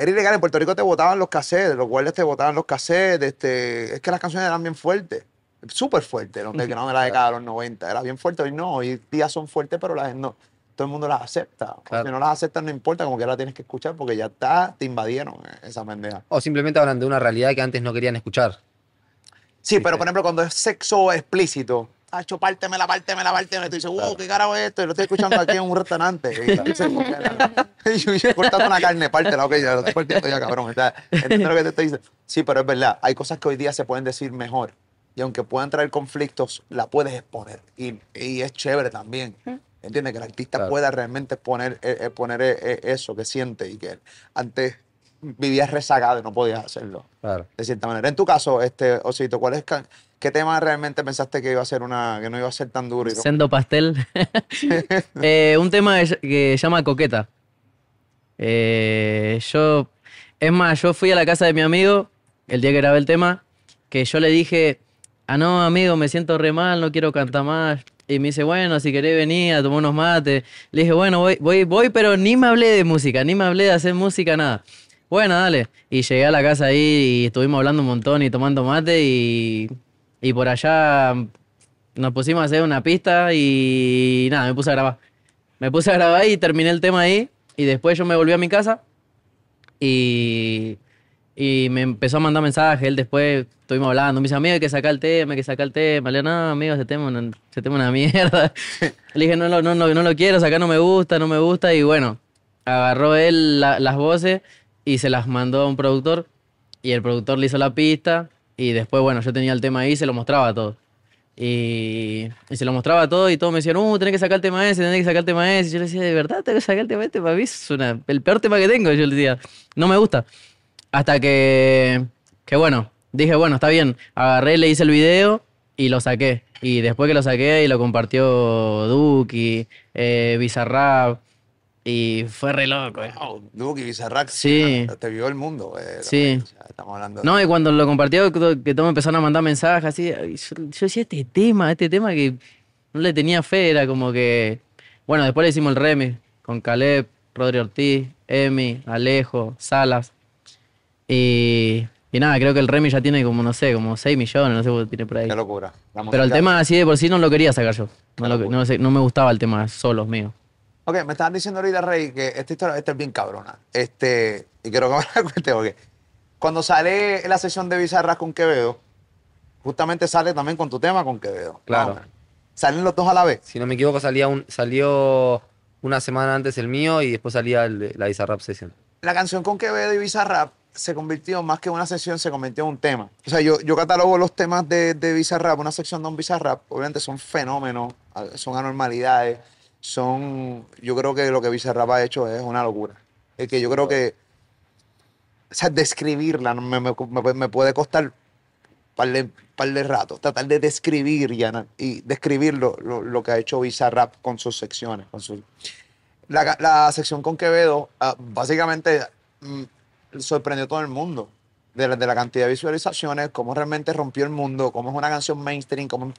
[SPEAKER 1] Era ilegal. En Puerto Rico te botaban los cassettes, los guardias te botaban los cassettes. Este, es que las canciones eran bien fuertes, súper fuertes. El underground de la década de los 90 era bien fuerte. Hoy no, hoy día son fuertes, pero las, no, todo el mundo las acepta.
[SPEAKER 2] Claro.
[SPEAKER 1] Si no las aceptas, no importa, como que las tienes que escuchar porque ya está, te invadieron eh, esa pendeja.
[SPEAKER 2] O simplemente hablan de una realidad que antes no querían escuchar.
[SPEAKER 1] Sí, pero por ejemplo, cuando es sexo explícito, Tacho, pártemela, pártemela, pártemela. Y tú dices, wow, ¿qué carajo es esto? Y lo estoy escuchando aquí en un restaurante. Y, yo, yo cortando una carne, pártela, ok, ya lo estoy partiendo ya, cabrón. Entiendo lo que te estoy diciendo. Sí, pero es verdad, hay cosas que hoy día se pueden decir mejor. Y aunque puedan traer conflictos, la puedes exponer. Y, y es chévere también. ¿Entiendes? Que el artista
[SPEAKER 2] Claro.
[SPEAKER 1] pueda realmente poner, eh, eh, eh, eh, eso que siente y que antes vivías rezagado y no podías hacerlo
[SPEAKER 2] Claro.
[SPEAKER 1] de cierta manera. En tu caso, este, Osito, ¿cuál es qué tema realmente pensaste que iba a ser una, que no iba a ser tan duro? Y
[SPEAKER 4] Sendo Pastel. Eh, un tema que, que se llama Coqueta. Eh, yo, es más, yo fui a la casa de mi amigo el día que grabé el tema, que yo le dije, ah, no, amigo, me siento re mal, no quiero cantar más. Y me dice, bueno, si querés venir a tomar unos mates. Le dije, bueno, voy, voy, voy, pero ni me hablé de música, ni me hablé de hacer música, nada. Bueno, dale. Y llegué a la casa ahí y estuvimos hablando un montón y tomando mate y, y por allá nos pusimos a hacer una pista y nada, me puse a grabar. Me puse a grabar y terminé el tema ahí. Y después yo me volví a mi casa y, y me empezó a mandar mensajes. Él después estuvimos hablando. Me dice, amigo, hay que sacar el tema, hay que sacar el tema. Le digo, no, amigo, ese tema, no- ese tema es una mierda. Le dije, no, no, no, no lo quiero, sacar no me gusta, no me gusta. Y bueno, agarró él la- las voces y se las mandó a un productor. Y el productor le hizo la pista. Y después, bueno, yo tenía el tema ahí y se lo mostraba a todos. Y, y se lo mostraba todo y todos me decían, uh, tenés que sacar el tema ese, tenés que sacar el tema ese. Y yo le decía, ¿de verdad tengo que sacar el tema este? Para mí es una- el peor tema que tengo. Yo le decía, no me gusta. Hasta que, que bueno, dije, bueno, está bien. Agarré, le hice el video y lo saqué. Y después que lo saqué y lo compartió Duki, eh, Bizarrap. Y fue re loco. eh.
[SPEAKER 1] Wow, Duki, Bizarrap,
[SPEAKER 4] Sí.
[SPEAKER 1] te vio el mundo. eh,
[SPEAKER 4] Sí.
[SPEAKER 1] o sea, estamos hablando.
[SPEAKER 4] No, y cuando lo compartió, que todos empezaron a mandar mensajes así, yo, yo decía, este tema, este tema que no le tenía fe, era como que... Bueno, después le hicimos el remix con Caleb, Rodri Ortiz, Emi, Alejo, Salas. Y, y nada, creo que el remix ya tiene como, no sé, como 6 millones, no sé cuánto tiene por ahí.
[SPEAKER 1] Qué locura.
[SPEAKER 4] Pero el tema así de por sí no lo quería sacar yo. No, lo- no sé, no me gustaba el tema solos mío.
[SPEAKER 1] Ok, me estaban diciendo ahorita, Rey, que esta historia esta es bien cabrona. Este, y quiero que me la cuente porque cuando sale la sesión de Bizarras con Quevedo, justamente sale también con tu tema con Quevedo.
[SPEAKER 2] Claro.
[SPEAKER 1] Salen los dos a la vez.
[SPEAKER 2] Si no me equivoco, salía un, salió una semana antes el mío y después salía el la Bizarrap Session.
[SPEAKER 1] La canción con Quevedo y Bizarrap se convirtió, más que una sesión, se convirtió en un tema. O sea, yo, yo catalogo los temas de, de Bizarrap, una sección de un Bizarrap, obviamente son fenómenos, son anormalidades, son, yo creo que lo que Bizarrap ha hecho es una locura. Es que yo creo que, o sea, describirla me, me- me- puede costar par de, par de rato, tratar de describir y, y describir lo, lo- lo que ha hecho Bizarrap con sus secciones, con sus la, la sección con Quevedo, ah, básicamente mm, sorprendió a todo el mundo de la, de la cantidad de visualizaciones, cómo realmente rompió el mundo, cómo es una canción mainstream, cómo,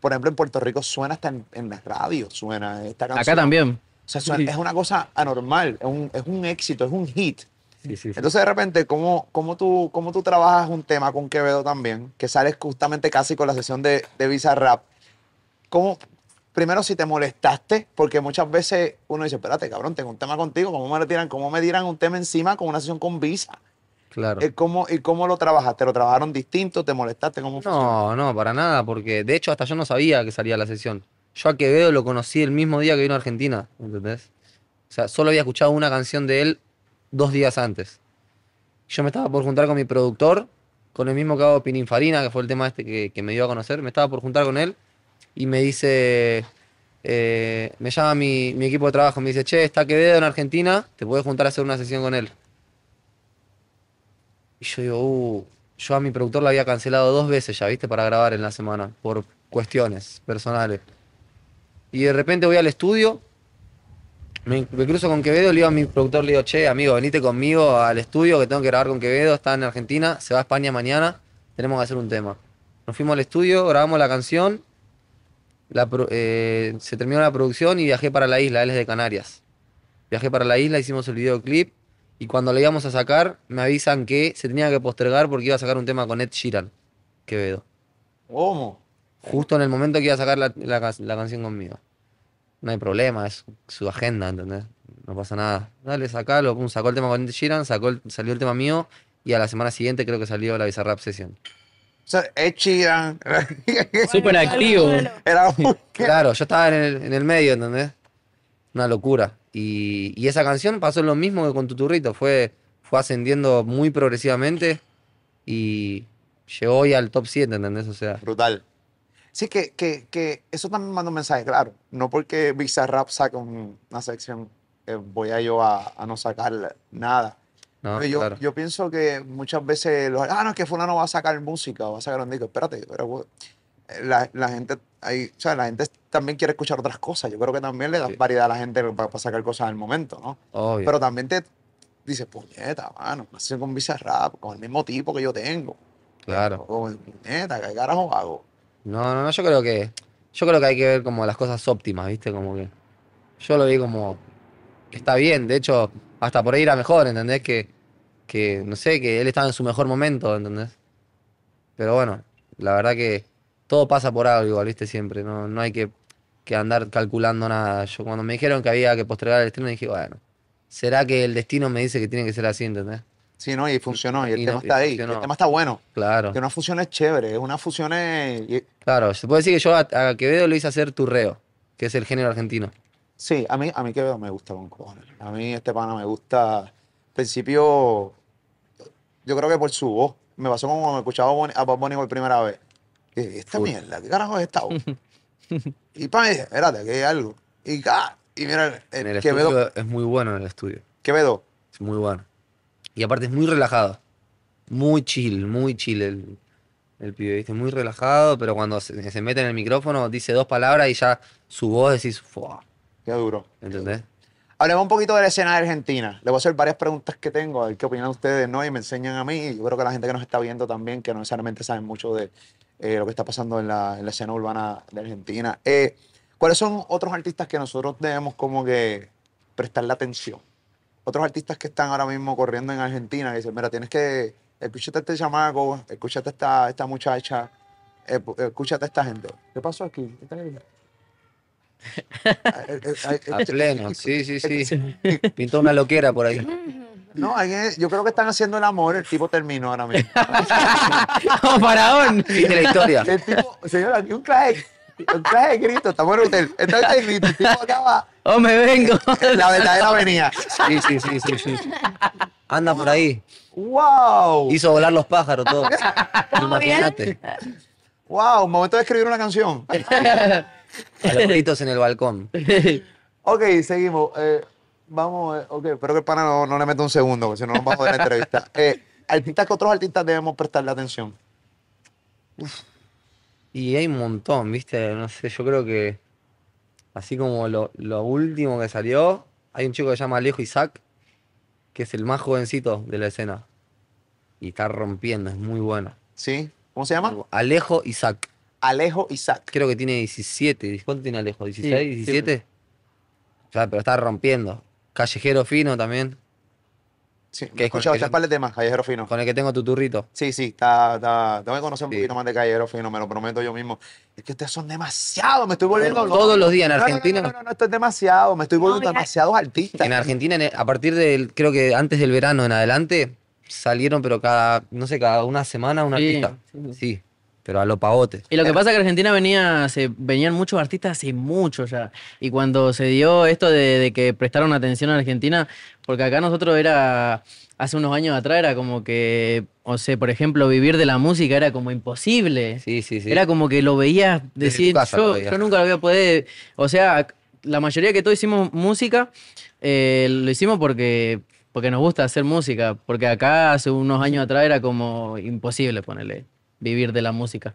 [SPEAKER 1] por ejemplo, en Puerto Rico suena hasta en, en la radio, suena esta canción.
[SPEAKER 4] Acá también.
[SPEAKER 1] O sea, suena- es una cosa anormal, es un, es un éxito, es un hit.
[SPEAKER 2] Sí, sí, sí.
[SPEAKER 1] Entonces, de repente, ¿cómo, cómo, tú, ¿cómo tú trabajas un tema con Quevedo también? Que sales justamente casi con la sesión de, de Bizarrap. ¿Cómo, primero, si te molestaste? Porque muchas veces uno dice, espérate, cabrón, tengo un tema contigo, ¿cómo me tiran? ¿Cómo me tiran un tema encima con una sesión con Visa?
[SPEAKER 2] Claro.
[SPEAKER 1] Eh, ¿Cómo, ¿Y cómo lo trabajaste? ¿Lo trabajaron distinto? ¿Te molestaste? ¿Cómo funcionó?
[SPEAKER 2] No, no, para nada, porque de hecho hasta yo no sabía que salía la sesión. Yo a Quevedo lo conocí el mismo día que vino a Argentina, ¿entendés? O sea, solo había escuchado una canción de él dos días antes. Yo me estaba por juntar con mi productor, con el mismo que hago Pininfarina, que fue el tema este que, que me dio a conocer. Me estaba por juntar con él y me dice, eh, me llama mi, mi equipo de trabajo, me dice, che, está Quevedo en Argentina, te puedes juntar a hacer una sesión con él. Y yo digo, uh, yo a mi productor le había cancelado dos veces ya, ¿viste? Para grabar en la semana, por cuestiones personales. Y de repente voy al estudio Me, me cruzo con Quevedo, le digo a mi productor, le digo, che, amigo, venite conmigo al estudio que tengo que grabar con Quevedo, está en Argentina, se va a España mañana, tenemos que hacer un tema. Nos fuimos al estudio, grabamos la canción, la eh, se terminó la producción y viajé para la isla, él es de Canarias. Viajé para la isla, hicimos el videoclip y cuando lo íbamos a sacar me avisan que se tenía que postergar porque iba a sacar un tema con Ed Sheeran, Quevedo.
[SPEAKER 1] ¿Cómo?
[SPEAKER 2] Justo en el momento que iba a sacar la, la canción conmigo. No hay problema, es su agenda, ¿entendés? No pasa nada. Dale, sacalo, pum, sacó el tema con Ed Sheeran, sacó el- salió el tema mío y a la semana siguiente creo que salió la Bizarrap Session.
[SPEAKER 1] O sea, Ed Sheeran.
[SPEAKER 4] Súper activo.
[SPEAKER 1] Era muy-
[SPEAKER 2] Claro, yo estaba en el, en el medio, ¿entendés? Una locura. Y, y esa canción pasó lo mismo que con Tuturrito, fue, fue ascendiendo muy progresivamente y llegó hoy al top 7, ¿entendés? O sea,
[SPEAKER 1] brutal. Sí, que, que, que eso también manda un mensaje, claro. No porque Bizarrap saca un- una sección, eh, voy a yo a, a no sacar nada.
[SPEAKER 2] no,
[SPEAKER 1] yo,
[SPEAKER 2] claro.
[SPEAKER 1] yo pienso que muchas veces, los, ah, no, es que fulano va a sacar música, va a sacar un disco. Espérate, pero la, la gente, ahí, o sea, la gente también quiere escuchar otras cosas. Yo creo que también le da
[SPEAKER 2] Sí.
[SPEAKER 1] variedad a la gente para, sacar cosas al momento, ¿no?
[SPEAKER 2] Obvio.
[SPEAKER 1] Pero también te dices, puñeta, mano, sesión con Bizarrap, con el mismo tipo que yo tengo.
[SPEAKER 2] Claro.
[SPEAKER 1] O, puñeta, ¿qué carajo hago?
[SPEAKER 2] No, no, no, yo creo que. Yo creo que hay que ver como las cosas óptimas, ¿viste? Como que. Yo lo vi como. está bien. De hecho, hasta por ahí era mejor, ¿entendés? Que. que no sé, que él estaba en su mejor momento, ¿entendés? Pero bueno, la verdad que todo pasa por algo, igual, ¿viste? Siempre. No, no hay que, que andar calculando nada. Yo cuando me dijeron que había que postergar el estreno, dije, bueno. ¿Será que el destino me dice que tiene que ser así, ¿entendés?
[SPEAKER 1] Sí, ¿no? Y funcionó, y el
[SPEAKER 2] Y
[SPEAKER 1] tema
[SPEAKER 2] no-
[SPEAKER 1] está ahí,
[SPEAKER 2] funcionó.
[SPEAKER 1] el tema está bueno.
[SPEAKER 2] Claro.
[SPEAKER 1] Que una fusión es chévere, es una fusión es... y-
[SPEAKER 2] Claro, se puede decir que yo a, a Quevedo lo hice hacer turreo, que es el género argentino.
[SPEAKER 1] Sí, a mí, a mí Quevedo me gusta con cojones. A mí este pana me gusta. Al principio, yo creo que por su voz. Me pasó como cuando escuchaba a Bad Bunny por primera vez. Esta mierda, ¿qué carajo es esta voz? y pa, dije, espérate, que hay algo. Y, ah, y mira, el,
[SPEAKER 2] En el
[SPEAKER 1] Quevedo,
[SPEAKER 2] estudio es muy bueno en el estudio.
[SPEAKER 1] Quevedo.
[SPEAKER 2] Es muy bueno. Y aparte es muy relajado. Muy chill, muy chill el, el pibe, ¿viste? Muy relajado, pero cuando se, se mete en el micrófono dice dos palabras y ya su voz decís, ¡fua!
[SPEAKER 1] Qué duro.
[SPEAKER 2] ¿Entendés?
[SPEAKER 1] Hablemos un poquito de la escena de Argentina. Le voy a hacer varias preguntas que tengo, a ver qué opinan ustedes, ¿no? Y me enseñan a mí. Y yo creo que la gente que nos está viendo también, que no necesariamente saben mucho de eh, lo que está pasando en la, en la escena urbana de Argentina. Eh, ¿Cuáles son otros artistas que nosotros debemos como que prestarle atención? Otros artistas que están ahora mismo corriendo en Argentina, que dicen, mira, tienes que, escúchate a este chamaco, escúchate a esta, esta muchacha, eh, escúchate a esta gente. ¿Qué pasó aquí? ¿Qué? Eh, eh, eh,
[SPEAKER 2] A pleno, sí, sí, sí. Pintó una loquera por ahí.
[SPEAKER 1] No, yo creo que están haciendo el amor, el tipo terminó ahora mismo.
[SPEAKER 4] Como faraón.
[SPEAKER 2] Fin de la historia.
[SPEAKER 1] El tipo, señor, aquí un clase, un clase de grito, estamos en un hotel. Está de grito, el tipo acaba,
[SPEAKER 4] Oh, me vengo.
[SPEAKER 1] la verdadera venía.
[SPEAKER 2] Sí, sí, sí, sí, sí. Anda por ahí.
[SPEAKER 1] ¡Wow!
[SPEAKER 2] Hizo volar los pájaros, todo. Imagínate.
[SPEAKER 1] ¡Wow! Momento de escribir una canción.
[SPEAKER 2] A los gritos en el balcón.
[SPEAKER 1] Ok, seguimos. Eh, vamos, ok, espero que el pana no, no le meta un segundo, porque si no nos vamos a la entrevista. Eh, artistas que otros artistas debemos prestarle atención.
[SPEAKER 2] Y hay un montón, ¿viste? No sé, yo creo que así como lo, lo último que salió, hay un chico que se llama Alejo Isaac, que es el más jovencito de la escena. Y está rompiendo, es muy bueno.
[SPEAKER 1] ¿Sí? ¿Cómo se llama?
[SPEAKER 2] Alejo Isaac.
[SPEAKER 1] Alejo Isaac.
[SPEAKER 2] Creo que tiene 17. ¿Cuánto tiene Alejo? ¿16?
[SPEAKER 4] sí,
[SPEAKER 2] ¿17? O sea, pero está rompiendo. Callejero fino también,
[SPEAKER 1] Sí,
[SPEAKER 2] Que
[SPEAKER 1] he escuchado par de temas, Callejero Fino.
[SPEAKER 2] con el que tengo tu turrito.
[SPEAKER 1] Sí, sí, está, está, tengo que conocer un
[SPEAKER 2] Sí.
[SPEAKER 1] poquito más de Callejero Fino, me lo prometo yo mismo. Es que ustedes son demasiado, me estoy volviendo loco.
[SPEAKER 2] Todos los días en
[SPEAKER 1] No, no, no,
[SPEAKER 2] Argentina.
[SPEAKER 1] No, no, no, esto es demasiado, me estoy volviendo demasiados artistas.
[SPEAKER 2] En Argentina, en el- a partir del, creo que antes del verano en adelante, salieron, pero cada, no sé, cada una semana un
[SPEAKER 4] Sí,
[SPEAKER 2] artista.
[SPEAKER 4] sí.
[SPEAKER 2] Sí, pero a lo pavote.
[SPEAKER 4] Y lo que pasa es que Argentina venía, se, venían muchos artistas hace mucho ya. Y cuando se dio esto de, de que prestaron atención a Argentina, porque acá nosotros era, hace unos años atrás era como que, o sea, por ejemplo, vivir de la música era como imposible.
[SPEAKER 2] Sí, sí, sí.
[SPEAKER 4] Era como que lo veías decir,
[SPEAKER 2] casa
[SPEAKER 4] yo, yo nunca lo voy a poder, o sea, la mayoría que todos hicimos música, eh, lo hicimos porque, porque nos gusta hacer música, porque acá hace unos años atrás era como imposible ponerle, vivir de la música.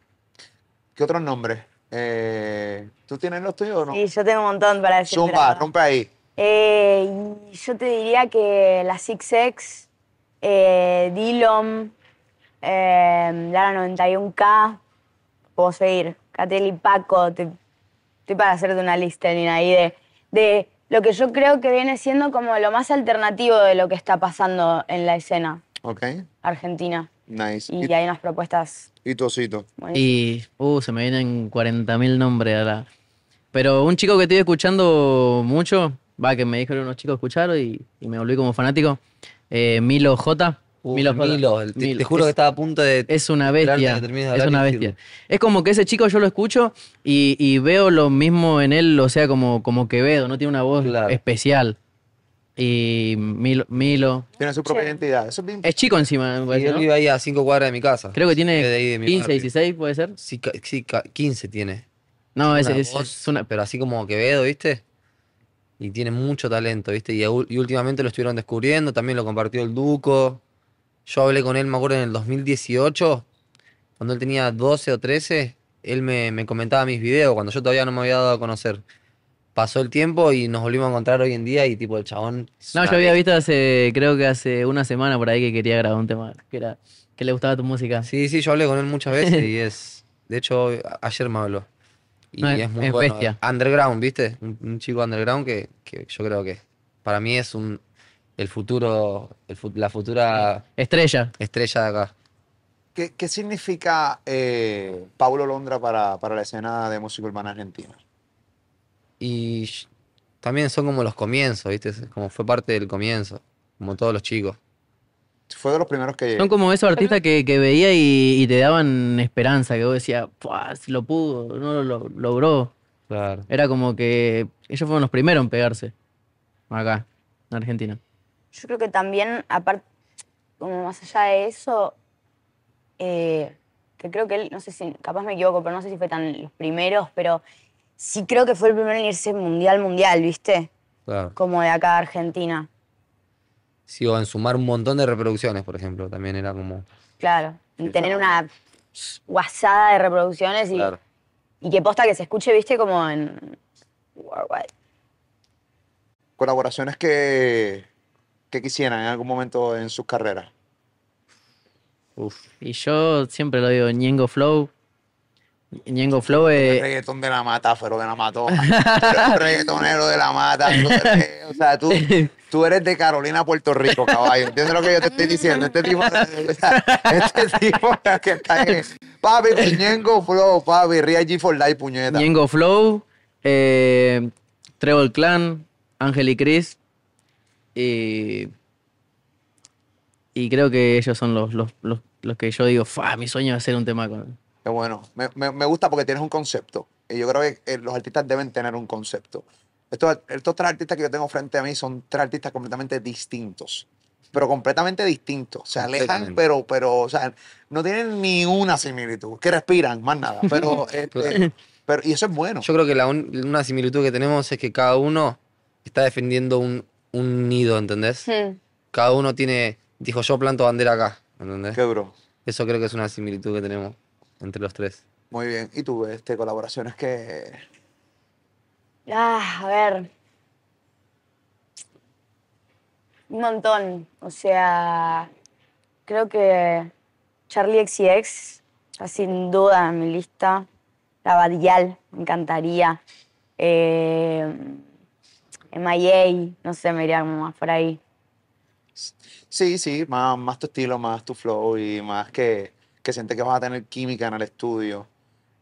[SPEAKER 1] ¿Qué otros nombres? Eh, ¿Tú tienes los tuyos o no?
[SPEAKER 3] Sí, yo tengo un montón para decir.
[SPEAKER 1] Zumba,
[SPEAKER 3] pero-
[SPEAKER 1] rompe ahí.
[SPEAKER 3] Eh, yo te diría que la Six X, eh, Dillon, eh, Lara 91K, puedo seguir, Catel Paco, te- estoy para hacerte una lista, Nina, ahí de, de lo que yo creo que viene siendo como lo más alternativo de lo que está pasando en la escena
[SPEAKER 1] Ok,
[SPEAKER 3] argentina.
[SPEAKER 1] nice.
[SPEAKER 3] Y
[SPEAKER 1] ¿Y,
[SPEAKER 3] hay unas propuestas
[SPEAKER 1] y tu osito?
[SPEAKER 3] buenísimas.
[SPEAKER 4] Y, uh, se me vienen 40.000 nombres. Pero un chico que estoy escuchando mucho, va, que me dijeron unos chicos escuchar y, y me volví como fanático, eh, Milo J.
[SPEAKER 2] Uh,
[SPEAKER 4] Milo
[SPEAKER 2] Milo,
[SPEAKER 4] J.
[SPEAKER 2] te,
[SPEAKER 4] Milo.
[SPEAKER 2] te juro
[SPEAKER 4] Es-
[SPEAKER 2] que estaba a punto de.
[SPEAKER 4] Es una bestia.
[SPEAKER 2] de
[SPEAKER 4] Es una bestia. Es como que ese chico yo lo escucho y, y veo lo mismo en él, o sea, como, como Quevedo, no tiene una voz
[SPEAKER 2] Claro.
[SPEAKER 4] especial. Y Milo, Milo.
[SPEAKER 1] Tiene su propia
[SPEAKER 3] Sí.
[SPEAKER 1] identidad. Eso es bien.
[SPEAKER 4] Es chico encima, me
[SPEAKER 2] Y
[SPEAKER 4] parece,
[SPEAKER 2] él
[SPEAKER 4] ¿no?
[SPEAKER 2] vive ahí a cinco cuadras de mi casa.
[SPEAKER 4] Creo que tiene
[SPEAKER 2] de ahí de mi
[SPEAKER 4] 15,
[SPEAKER 2] barrio.
[SPEAKER 4] 16, puede ser.
[SPEAKER 2] Sí, sí, ca- 15 tiene.
[SPEAKER 4] No, es,
[SPEAKER 2] Una
[SPEAKER 4] es-
[SPEAKER 2] voz,
[SPEAKER 4] es una.
[SPEAKER 2] Pero así como Quevedo, ¿viste? Y tiene mucho talento, ¿viste? Y, y últimamente lo estuvieron descubriendo, también lo compartió el Duco. Yo hablé con él, me acuerdo, en el 2018, cuando él tenía 12 o 13, él me, me comentaba mis videos, cuando yo todavía no me había dado a conocer. Pasó el tiempo y nos volvimos a encontrar hoy en día y tipo el chabón...
[SPEAKER 4] No, yo había visto hace, creo que hace una semana por ahí que quería grabar un tema, que era, que le gustaba tu música.
[SPEAKER 2] Sí, sí, yo hablé con él muchas veces y es... De hecho, a- ayer me habló. Y
[SPEAKER 4] No, es-
[SPEAKER 2] es muy
[SPEAKER 4] es
[SPEAKER 2] bueno.
[SPEAKER 4] bestia.
[SPEAKER 2] Underground, ¿viste? Un, un chico underground que, que yo creo que para mí es un el futuro, el la futura
[SPEAKER 4] Estrella.
[SPEAKER 2] estrella de acá.
[SPEAKER 1] ¿Qué, qué significa eh, Paulo Londra para, para la escena de música urbana argentina?
[SPEAKER 2] Y también son como los comienzos, ¿viste? Como fue parte del comienzo, como todos los chicos.
[SPEAKER 1] Fue de los primeros que
[SPEAKER 4] Son como esos artistas que, que veía y, y te daban esperanza, que vos decías, "Puah, si lo pudo, no lo, lo- logró.
[SPEAKER 2] Claro.
[SPEAKER 4] Era como que ellos fueron los primeros en pegarse acá, en Argentina.
[SPEAKER 3] Yo creo que también, aparte, como más allá de eso, eh, que creo que él, no sé si, capaz me equivoco, pero no sé si fue tan los primeros, pero sí creo que fue el primero en irse mundial, mundial, ¿viste?
[SPEAKER 2] Claro.
[SPEAKER 3] Como de acá a Argentina.
[SPEAKER 2] Sí, o en sumar un montón de reproducciones, por ejemplo, también era como.
[SPEAKER 3] Claro. En tener una guasada de reproducciones y,
[SPEAKER 2] Claro.
[SPEAKER 3] y que posta que se escuche, ¿viste? Como en. Worldwide.
[SPEAKER 1] colaboraciones que, que quisieran en algún momento en sus carreras.
[SPEAKER 2] Uf.
[SPEAKER 4] Y yo siempre lo digo, Ñengo Flow. Ñengo Flow
[SPEAKER 1] El
[SPEAKER 4] es...
[SPEAKER 1] reggaetón de la mata, pero de la mató. Reggaetonero de la mata. Tú eres, o sea, tú, tú eres de Carolina, Puerto Rico, caballo. ¿Entiendes lo que yo te estoy diciendo? Este tipo, o sea, este tipo que está. Papi, Ñengo Flow, papi, Real G for Life, puñeta.
[SPEAKER 4] Ñengo Flow, eh, Trevor Clan, Ángel y Chris. Y, y creo que ellos son los, los, los, los que yo digo, "Fa, mi sueño es hacer un tema con...
[SPEAKER 1] Qué bueno. Me, me- me gusta porque tienes un concepto. Y yo creo que eh, los artistas deben tener un concepto. Estos, estos tres artistas que yo tengo frente a mí son tres artistas completamente distintos. Pero completamente distintos. Se alejan, pero, pero, o sea, no tienen ni una similitud. Que respiran, más nada. Pero, este, pero y eso es bueno.
[SPEAKER 2] Yo creo que la un- una similitud que tenemos es que cada uno está defendiendo un, un nido, ¿entendés?
[SPEAKER 3] Hmm.
[SPEAKER 2] Cada uno tiene, dijo yo planto bandera acá, ¿entendés?
[SPEAKER 1] Qué duro.
[SPEAKER 2] Eso creo que es una similitud que tenemos entre los tres.
[SPEAKER 1] Muy bien. ¿Y tú, este, colaboraciones que.
[SPEAKER 3] Ah, a ver. Un montón. O sea, creo que Charlie XCX está sin duda en mi lista. La Badial, me encantaría. Eh, MIA, no sé, me iría como más por ahí.
[SPEAKER 1] Sí, sí, más, más tu estilo, más tu flow y más que, que sientes que vas a tener química en el estudio.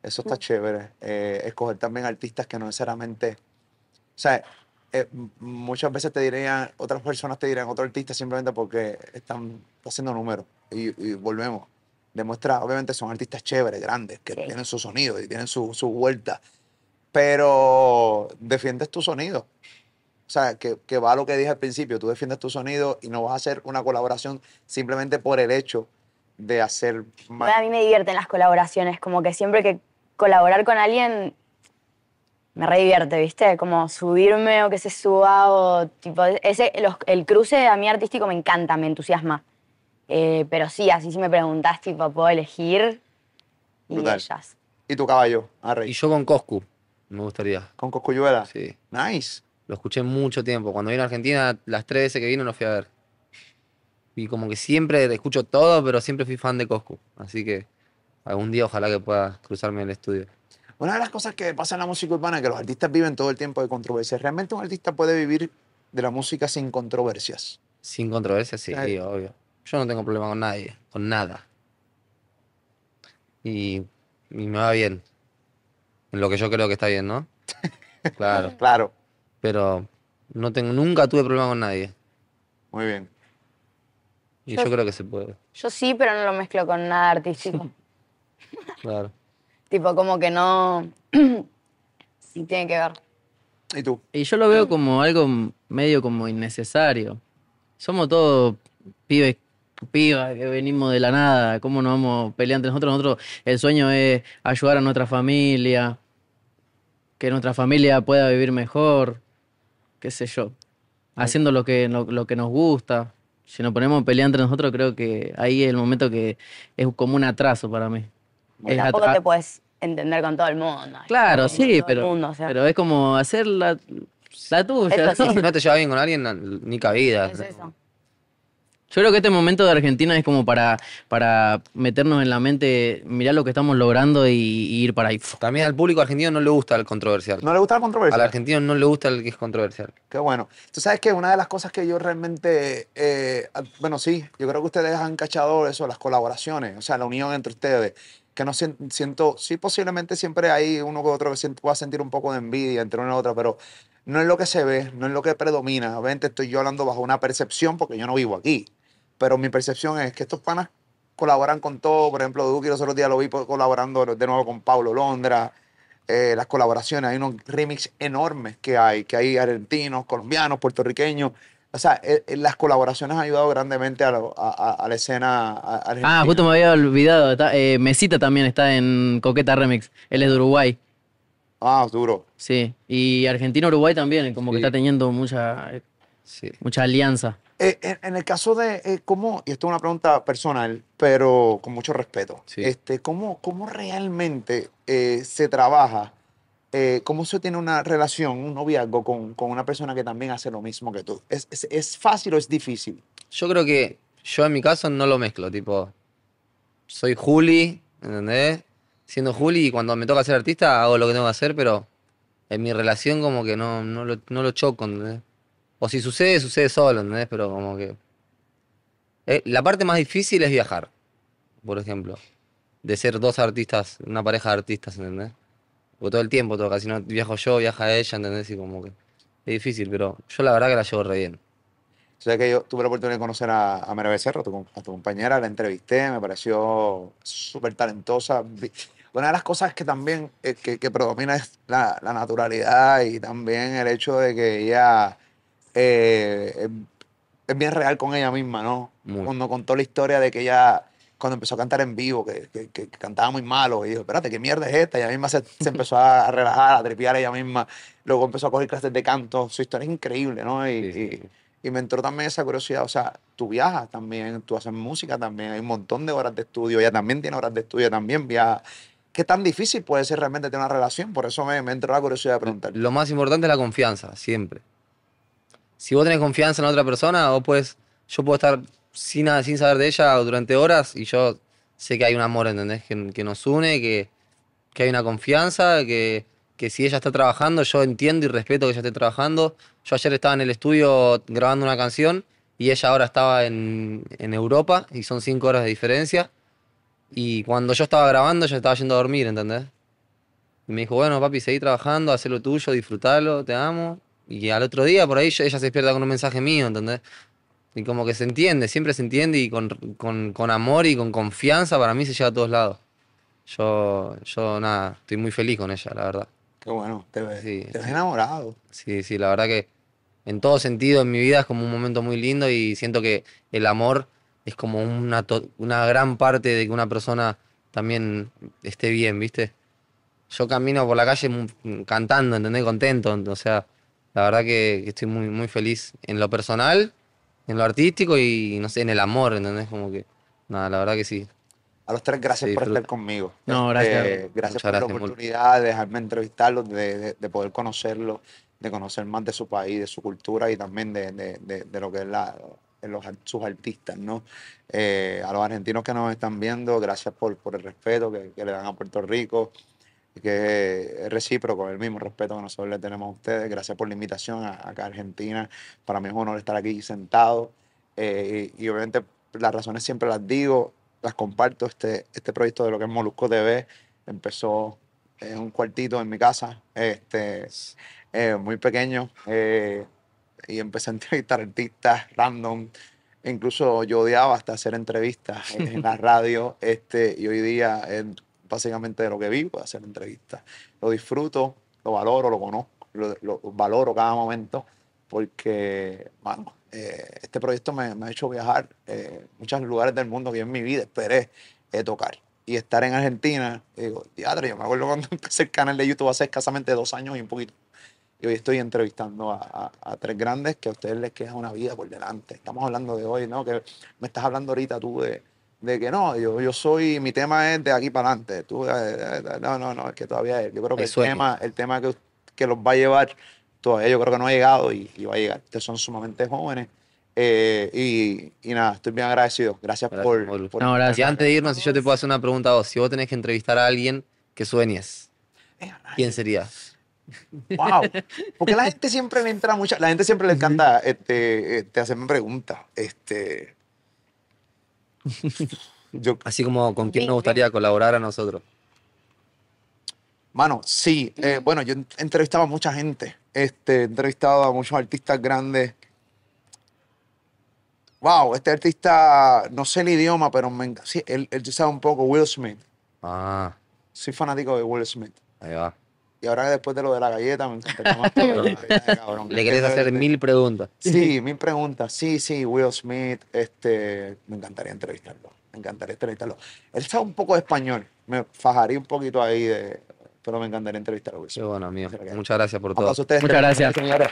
[SPEAKER 1] Eso está chévere. Eh, escoger también artistas que no necesariamente. O sea, eh, muchas veces te dirían, otras personas te dirían otro artista simplemente porque están haciendo números. Y, y volvemos. Demuestra, obviamente son artistas chéveres, grandes, que
[SPEAKER 3] Sí.
[SPEAKER 1] tienen su sonido y tienen su, su vuelta. Pero defiendes tu sonido. O sea, que, que va a lo que dije al principio, tú defiendes tu sonido y no vas a hacer una colaboración simplemente por el hecho de hacer más.
[SPEAKER 3] Bueno, a mí me divierten las colaboraciones, como que siempre que colaborar con alguien me re divierte, ¿viste? Como subirme o que se suba o tipo, ese, los- el cruce a mí artístico me encanta, me entusiasma. Eh, pero sí, así si me preguntás, tipo, puedo elegir y
[SPEAKER 1] Brutal.
[SPEAKER 3] ellas.
[SPEAKER 1] Y tu caballo,
[SPEAKER 2] Y
[SPEAKER 1] Arrey.
[SPEAKER 2] yo con Coscu, me gustaría.
[SPEAKER 1] Con Coscuyuela.
[SPEAKER 2] Sí.
[SPEAKER 1] Nice.
[SPEAKER 2] Lo escuché mucho tiempo. Cuando vino a Argentina, las tres veces que vino lo fui a ver. Y como que siempre escucho todo, pero siempre fui fan de Coscu. Así que algún día ojalá que pueda cruzarme en el estudio.
[SPEAKER 1] Una de las cosas que pasa en la música urbana es que los artistas viven todo el tiempo de controversias. ¿Realmente un artista puede vivir de la música sin controversias?
[SPEAKER 2] Sin controversia, sí,
[SPEAKER 1] Ay.
[SPEAKER 2] obvio. Yo no tengo problema con nadie, con nada. Y, y me va bien. En lo que yo creo que está bien, ¿no? Claro.
[SPEAKER 1] Claro,
[SPEAKER 2] Pero no tengo, nunca tuve problema con nadie.
[SPEAKER 1] muy bien.
[SPEAKER 2] Y
[SPEAKER 3] Yo-
[SPEAKER 2] yo creo que se puede.
[SPEAKER 3] Yo sí, pero no lo mezclo con nada artístico.
[SPEAKER 2] Claro.
[SPEAKER 3] tipo, como que no. sí, tiene que ver.
[SPEAKER 1] ¿Y tú?
[SPEAKER 4] Y yo lo veo como algo medio como innecesario. Somos todos pibes, pibas que venimos de la nada. ¿Cómo nos vamos a pelear entre nosotros? Nosotros, el sueño es ayudar a nuestra familia, que nuestra familia pueda vivir mejor, qué sé yo. Haciendo lo que, lo, lo que nos gusta. Si nos ponemos a pelear entre nosotros, creo que ahí es el momento que es como un atraso para mí. Es
[SPEAKER 3] Tampoco te puedes entender con todo el mundo.
[SPEAKER 4] Claro,
[SPEAKER 3] Con
[SPEAKER 4] sí, pero,
[SPEAKER 3] mundo, o sea,
[SPEAKER 4] pero es como hacer la, la tuya.
[SPEAKER 3] Sí.
[SPEAKER 2] Si no te llevas bien con alguien, ni cabida.
[SPEAKER 3] es eso.
[SPEAKER 4] Yo creo que este momento de Argentina es como para, para meternos en la mente, mirar lo que estamos logrando y, y ir para ahí.
[SPEAKER 2] También al público argentino no le gusta el controversial.
[SPEAKER 1] ¿No le gusta la controversia?
[SPEAKER 2] Al argentino no le gusta el que es controversial.
[SPEAKER 1] Qué bueno. Tú sabes que una de las cosas que yo realmente, eh, bueno, sí, yo creo que ustedes han cachado eso, las colaboraciones, o sea, la unión entre ustedes, que no sien- siento, sí, posiblemente siempre hay uno que otro que pueda sentir un poco de envidia entre una y otra, pero no es lo que se ve, no es lo que predomina. Obviamente estoy yo hablando bajo una percepción porque yo no vivo aquí, pero mi percepción es que estos panas colaboran con todo, por ejemplo, Duque los otros días lo vi colaborando de nuevo con Pablo Londra, eh, las colaboraciones, hay unos remix enormes que hay, que hay argentinos, colombianos, puertorriqueños. O sea, eh, eh, las colaboraciones han ayudado grandemente a, lo- a- a- a la escena a- argentina.
[SPEAKER 4] Ah, justo me había olvidado. está- eh, Mesita también está en Coqueta Remix. Él es de Uruguay.
[SPEAKER 1] Ah, duro.
[SPEAKER 4] Sí. Y Argentina-Uruguay también, como que está teniendo mucha,
[SPEAKER 2] Sí.
[SPEAKER 4] mucha alianza.
[SPEAKER 1] Eh, en, el caso de eh, cómo, y esto es una pregunta personal, pero con mucho respeto,
[SPEAKER 2] Sí.
[SPEAKER 1] este, ¿cómo, cómo realmente eh, se trabaja, eh, cómo se tiene una relación, un noviazgo con, con una persona que también hace lo mismo que tú? ¿Es, es, es fácil o es difícil?
[SPEAKER 2] Yo creo que yo en mi caso no lo mezclo, tipo, soy Juli, ¿entendés? Siendo Juli y cuando me toca ser artista hago lo que tengo que hacer, pero en mi relación como que no, no, lo, no lo choco, ¿entendés? O si sucede, sucede solo, ¿entendés? Pero como que... Eh, la parte más difícil es viajar, por ejemplo, de ser dos artistas, una pareja de artistas, ¿entendés? Porque todo el tiempo toca, si no viajo yo, viaja ella, ¿entendés? Y como que es difícil, pero yo la verdad que la llevo re bien.
[SPEAKER 1] O sea que yo tuve la oportunidad de conocer a, a Mara Becerra, a tu, a tu compañera, la entrevisté, me pareció súper talentosa. Una de las cosas que también eh, que, que predomina es la, la naturalidad y también el hecho de que ella eh, es, bien real con ella misma, ¿no?
[SPEAKER 2] Muy.
[SPEAKER 1] Cuando contó la historia de que ella, cuando empezó a cantar en vivo, que, que- que cantaba muy malo, y dijo, espérate, ¿qué mierda es esta? Y ella misma se, se empezó a relajar, a tripear ella misma. Luego empezó a coger clases de canto. Su historia es increíble, ¿no? Y,
[SPEAKER 2] Sí, sí,
[SPEAKER 1] y- y me entró también esa curiosidad, o sea, tú viajas también, tú haces música también, hay un montón de horas de estudio, ella también tiene horas de estudio, también viaja. ¿Qué tan difícil puede ser realmente tener una relación? Por eso me, me entró la curiosidad de preguntar.
[SPEAKER 2] Lo más importante es la confianza, siempre. Si vos tenés confianza en la otra persona, vos puedes, yo puedo estar sin, sin saber de ella durante horas y yo sé que hay un amor, ¿entendés? Que, que nos une, que, que hay una confianza, que, que si ella está trabajando, yo entiendo y respeto que ella esté trabajando. Yo ayer estaba en el estudio grabando una canción y ella ahora estaba en, en Europa y son cinco horas de diferencia. Y cuando yo estaba grabando, ella estaba yendo a dormir, ¿entendés? Y me dijo, bueno, papi, seguí trabajando, haz lo tuyo, disfrutalo, te amo. Y al otro día, por ahí, ella se despierta con un mensaje mío, ¿entendés? Y como que se entiende, siempre se entiende y con, con, con amor y con confianza para mí se llega a todos lados. Yo, yo nada, estoy muy feliz con ella, la verdad.
[SPEAKER 1] Qué bueno, te ves,
[SPEAKER 2] Sí,
[SPEAKER 1] te ves
[SPEAKER 2] sí.
[SPEAKER 1] enamorado.
[SPEAKER 2] Sí, sí, la verdad que en todo sentido en mi vida es como un momento muy lindo y siento que el amor es como una, una gran parte de que una persona también esté bien, ¿viste? Yo camino por la calle cantando, ¿entendés? Contento, o sea, la verdad que, que estoy muy, muy feliz en lo personal, en lo artístico y, no sé, en el amor, ¿entendés? Como que, nada, la verdad que sí.
[SPEAKER 1] A los tres, gracias
[SPEAKER 2] Sí,
[SPEAKER 1] por estar conmigo.
[SPEAKER 4] No, gracias.
[SPEAKER 1] Este, gracias
[SPEAKER 2] Muchas
[SPEAKER 1] por la
[SPEAKER 2] gracias, Mul.
[SPEAKER 1] oportunidad de dejarme entrevistarlos, de, de- de poder conocerlos. de conocer más de su país, de su cultura y también de, de- de- de lo que es la, de los, sus artistas, ¿no? Eh, a los argentinos que nos están viendo, gracias por, por el respeto que, que le dan a Puerto Rico, que es recíproco, el mismo respeto que nosotros le tenemos a ustedes. Gracias por la invitación a, acá a Argentina. Para mí es un honor estar aquí sentado. Eh, y, y obviamente las razones siempre las digo, las comparto. Este, este proyecto de lo que es Molusco TV empezó en un cuartito en mi casa, este, eh, muy pequeño. eh, y empecé a entrevistar artistas random. Incluso yo odiaba hasta hacer entrevistas en, la radio. Este, y hoy día básicamente de lo que vivo, hacer entrevistas. Lo disfruto, lo valoro, lo conozco, lo, lo valoro cada momento porque, mano, eh, este proyecto me, me ha hecho viajar eh, muchos lugares del mundo que en mi vida esperé eh, tocar. Y estar en Argentina, digo, diadre, yo me acuerdo cuando empecé el canal de YouTube hace escasamente dos años y un poquito. Y hoy estoy entrevistando a, a- a tres grandes que a ustedes les queda una vida por delante. Estamos hablando de hoy, ¿no? Que me estás hablando ahorita tú de, de que no, yo, yo soy, mi tema es de aquí para adelante. Tú, eh, eh, no, no, no, es que todavía es. Yo creo que
[SPEAKER 2] El
[SPEAKER 1] tema, el tema que, que los va a llevar, todavía yo creo que no ha llegado y, y va a llegar. Ustedes son sumamente jóvenes. eh, y, y nada, estoy bien agradecido. Gracias,
[SPEAKER 2] Gracias,
[SPEAKER 1] por,
[SPEAKER 2] Molu.
[SPEAKER 1] por-
[SPEAKER 4] No, gracias.
[SPEAKER 2] Antes de irnos, si yo te puedo hacer una pregunta a vos, si vos tenés que entrevistar a alguien que sueñes,
[SPEAKER 1] Eh,
[SPEAKER 2] ¿quién sería?
[SPEAKER 1] Wow. Porque la gente siempre le entra mucha, la gente siempre le encanta este, este, hacerme preguntas. Este, yo,
[SPEAKER 2] Así como con quién nos gustaría colaborar a nosotros.
[SPEAKER 1] mano, sí. eh, bueno, yo he entrevistado a mucha gente. Este, he entrevistado a muchos artistas grandes. Wow, este artista, no sé el idioma, pero me, sí, él, él sabe un poco, Will Smith.
[SPEAKER 2] Ah,
[SPEAKER 1] Soy fanático de Will Smith.
[SPEAKER 2] ahí va.
[SPEAKER 1] Y ahora después de lo de la galleta, me encantaría más todavía, cabrón.
[SPEAKER 2] Le querés hacer mil preguntas.
[SPEAKER 1] Sí, mil preguntas. Sí, sí, Will Smith, este, me encantaría entrevistarlo. Me encantaría entrevistarlo. Él sabe un poco de español. Me fajaría un poquito ahí de. Pero me encantaría entrevistarlo. Will
[SPEAKER 2] Qué
[SPEAKER 1] Smith.
[SPEAKER 2] bueno, amigo. Muchas gracias por todo.
[SPEAKER 1] Aplausos a ustedes.
[SPEAKER 4] Muchas gracias.
[SPEAKER 1] señores.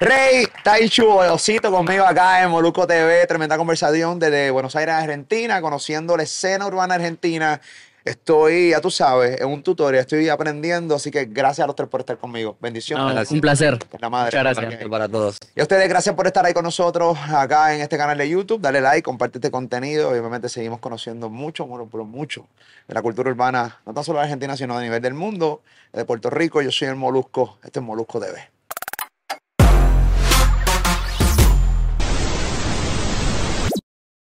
[SPEAKER 1] Rey Taichu Osito conmigo acá en Moluco TV, tremenda conversación desde Buenos Aires, Argentina, conociendo la escena urbana argentina. Estoy, ya tú sabes, en un tutorial, estoy aprendiendo, así que gracias a los tres por estar conmigo. Bendiciones.
[SPEAKER 4] No, un placer.
[SPEAKER 1] La madre.
[SPEAKER 4] Muchas gracias.
[SPEAKER 2] Para todos.
[SPEAKER 1] Y a ustedes, gracias por estar ahí con nosotros acá en este canal de YouTube. Dale like, comparte este contenido. Obviamente seguimos conociendo mucho, pero mucho de la cultura urbana, no tan solo de Argentina, sino a nivel del mundo, de Puerto Rico. Yo soy el Molusco. Este es Molusco TV.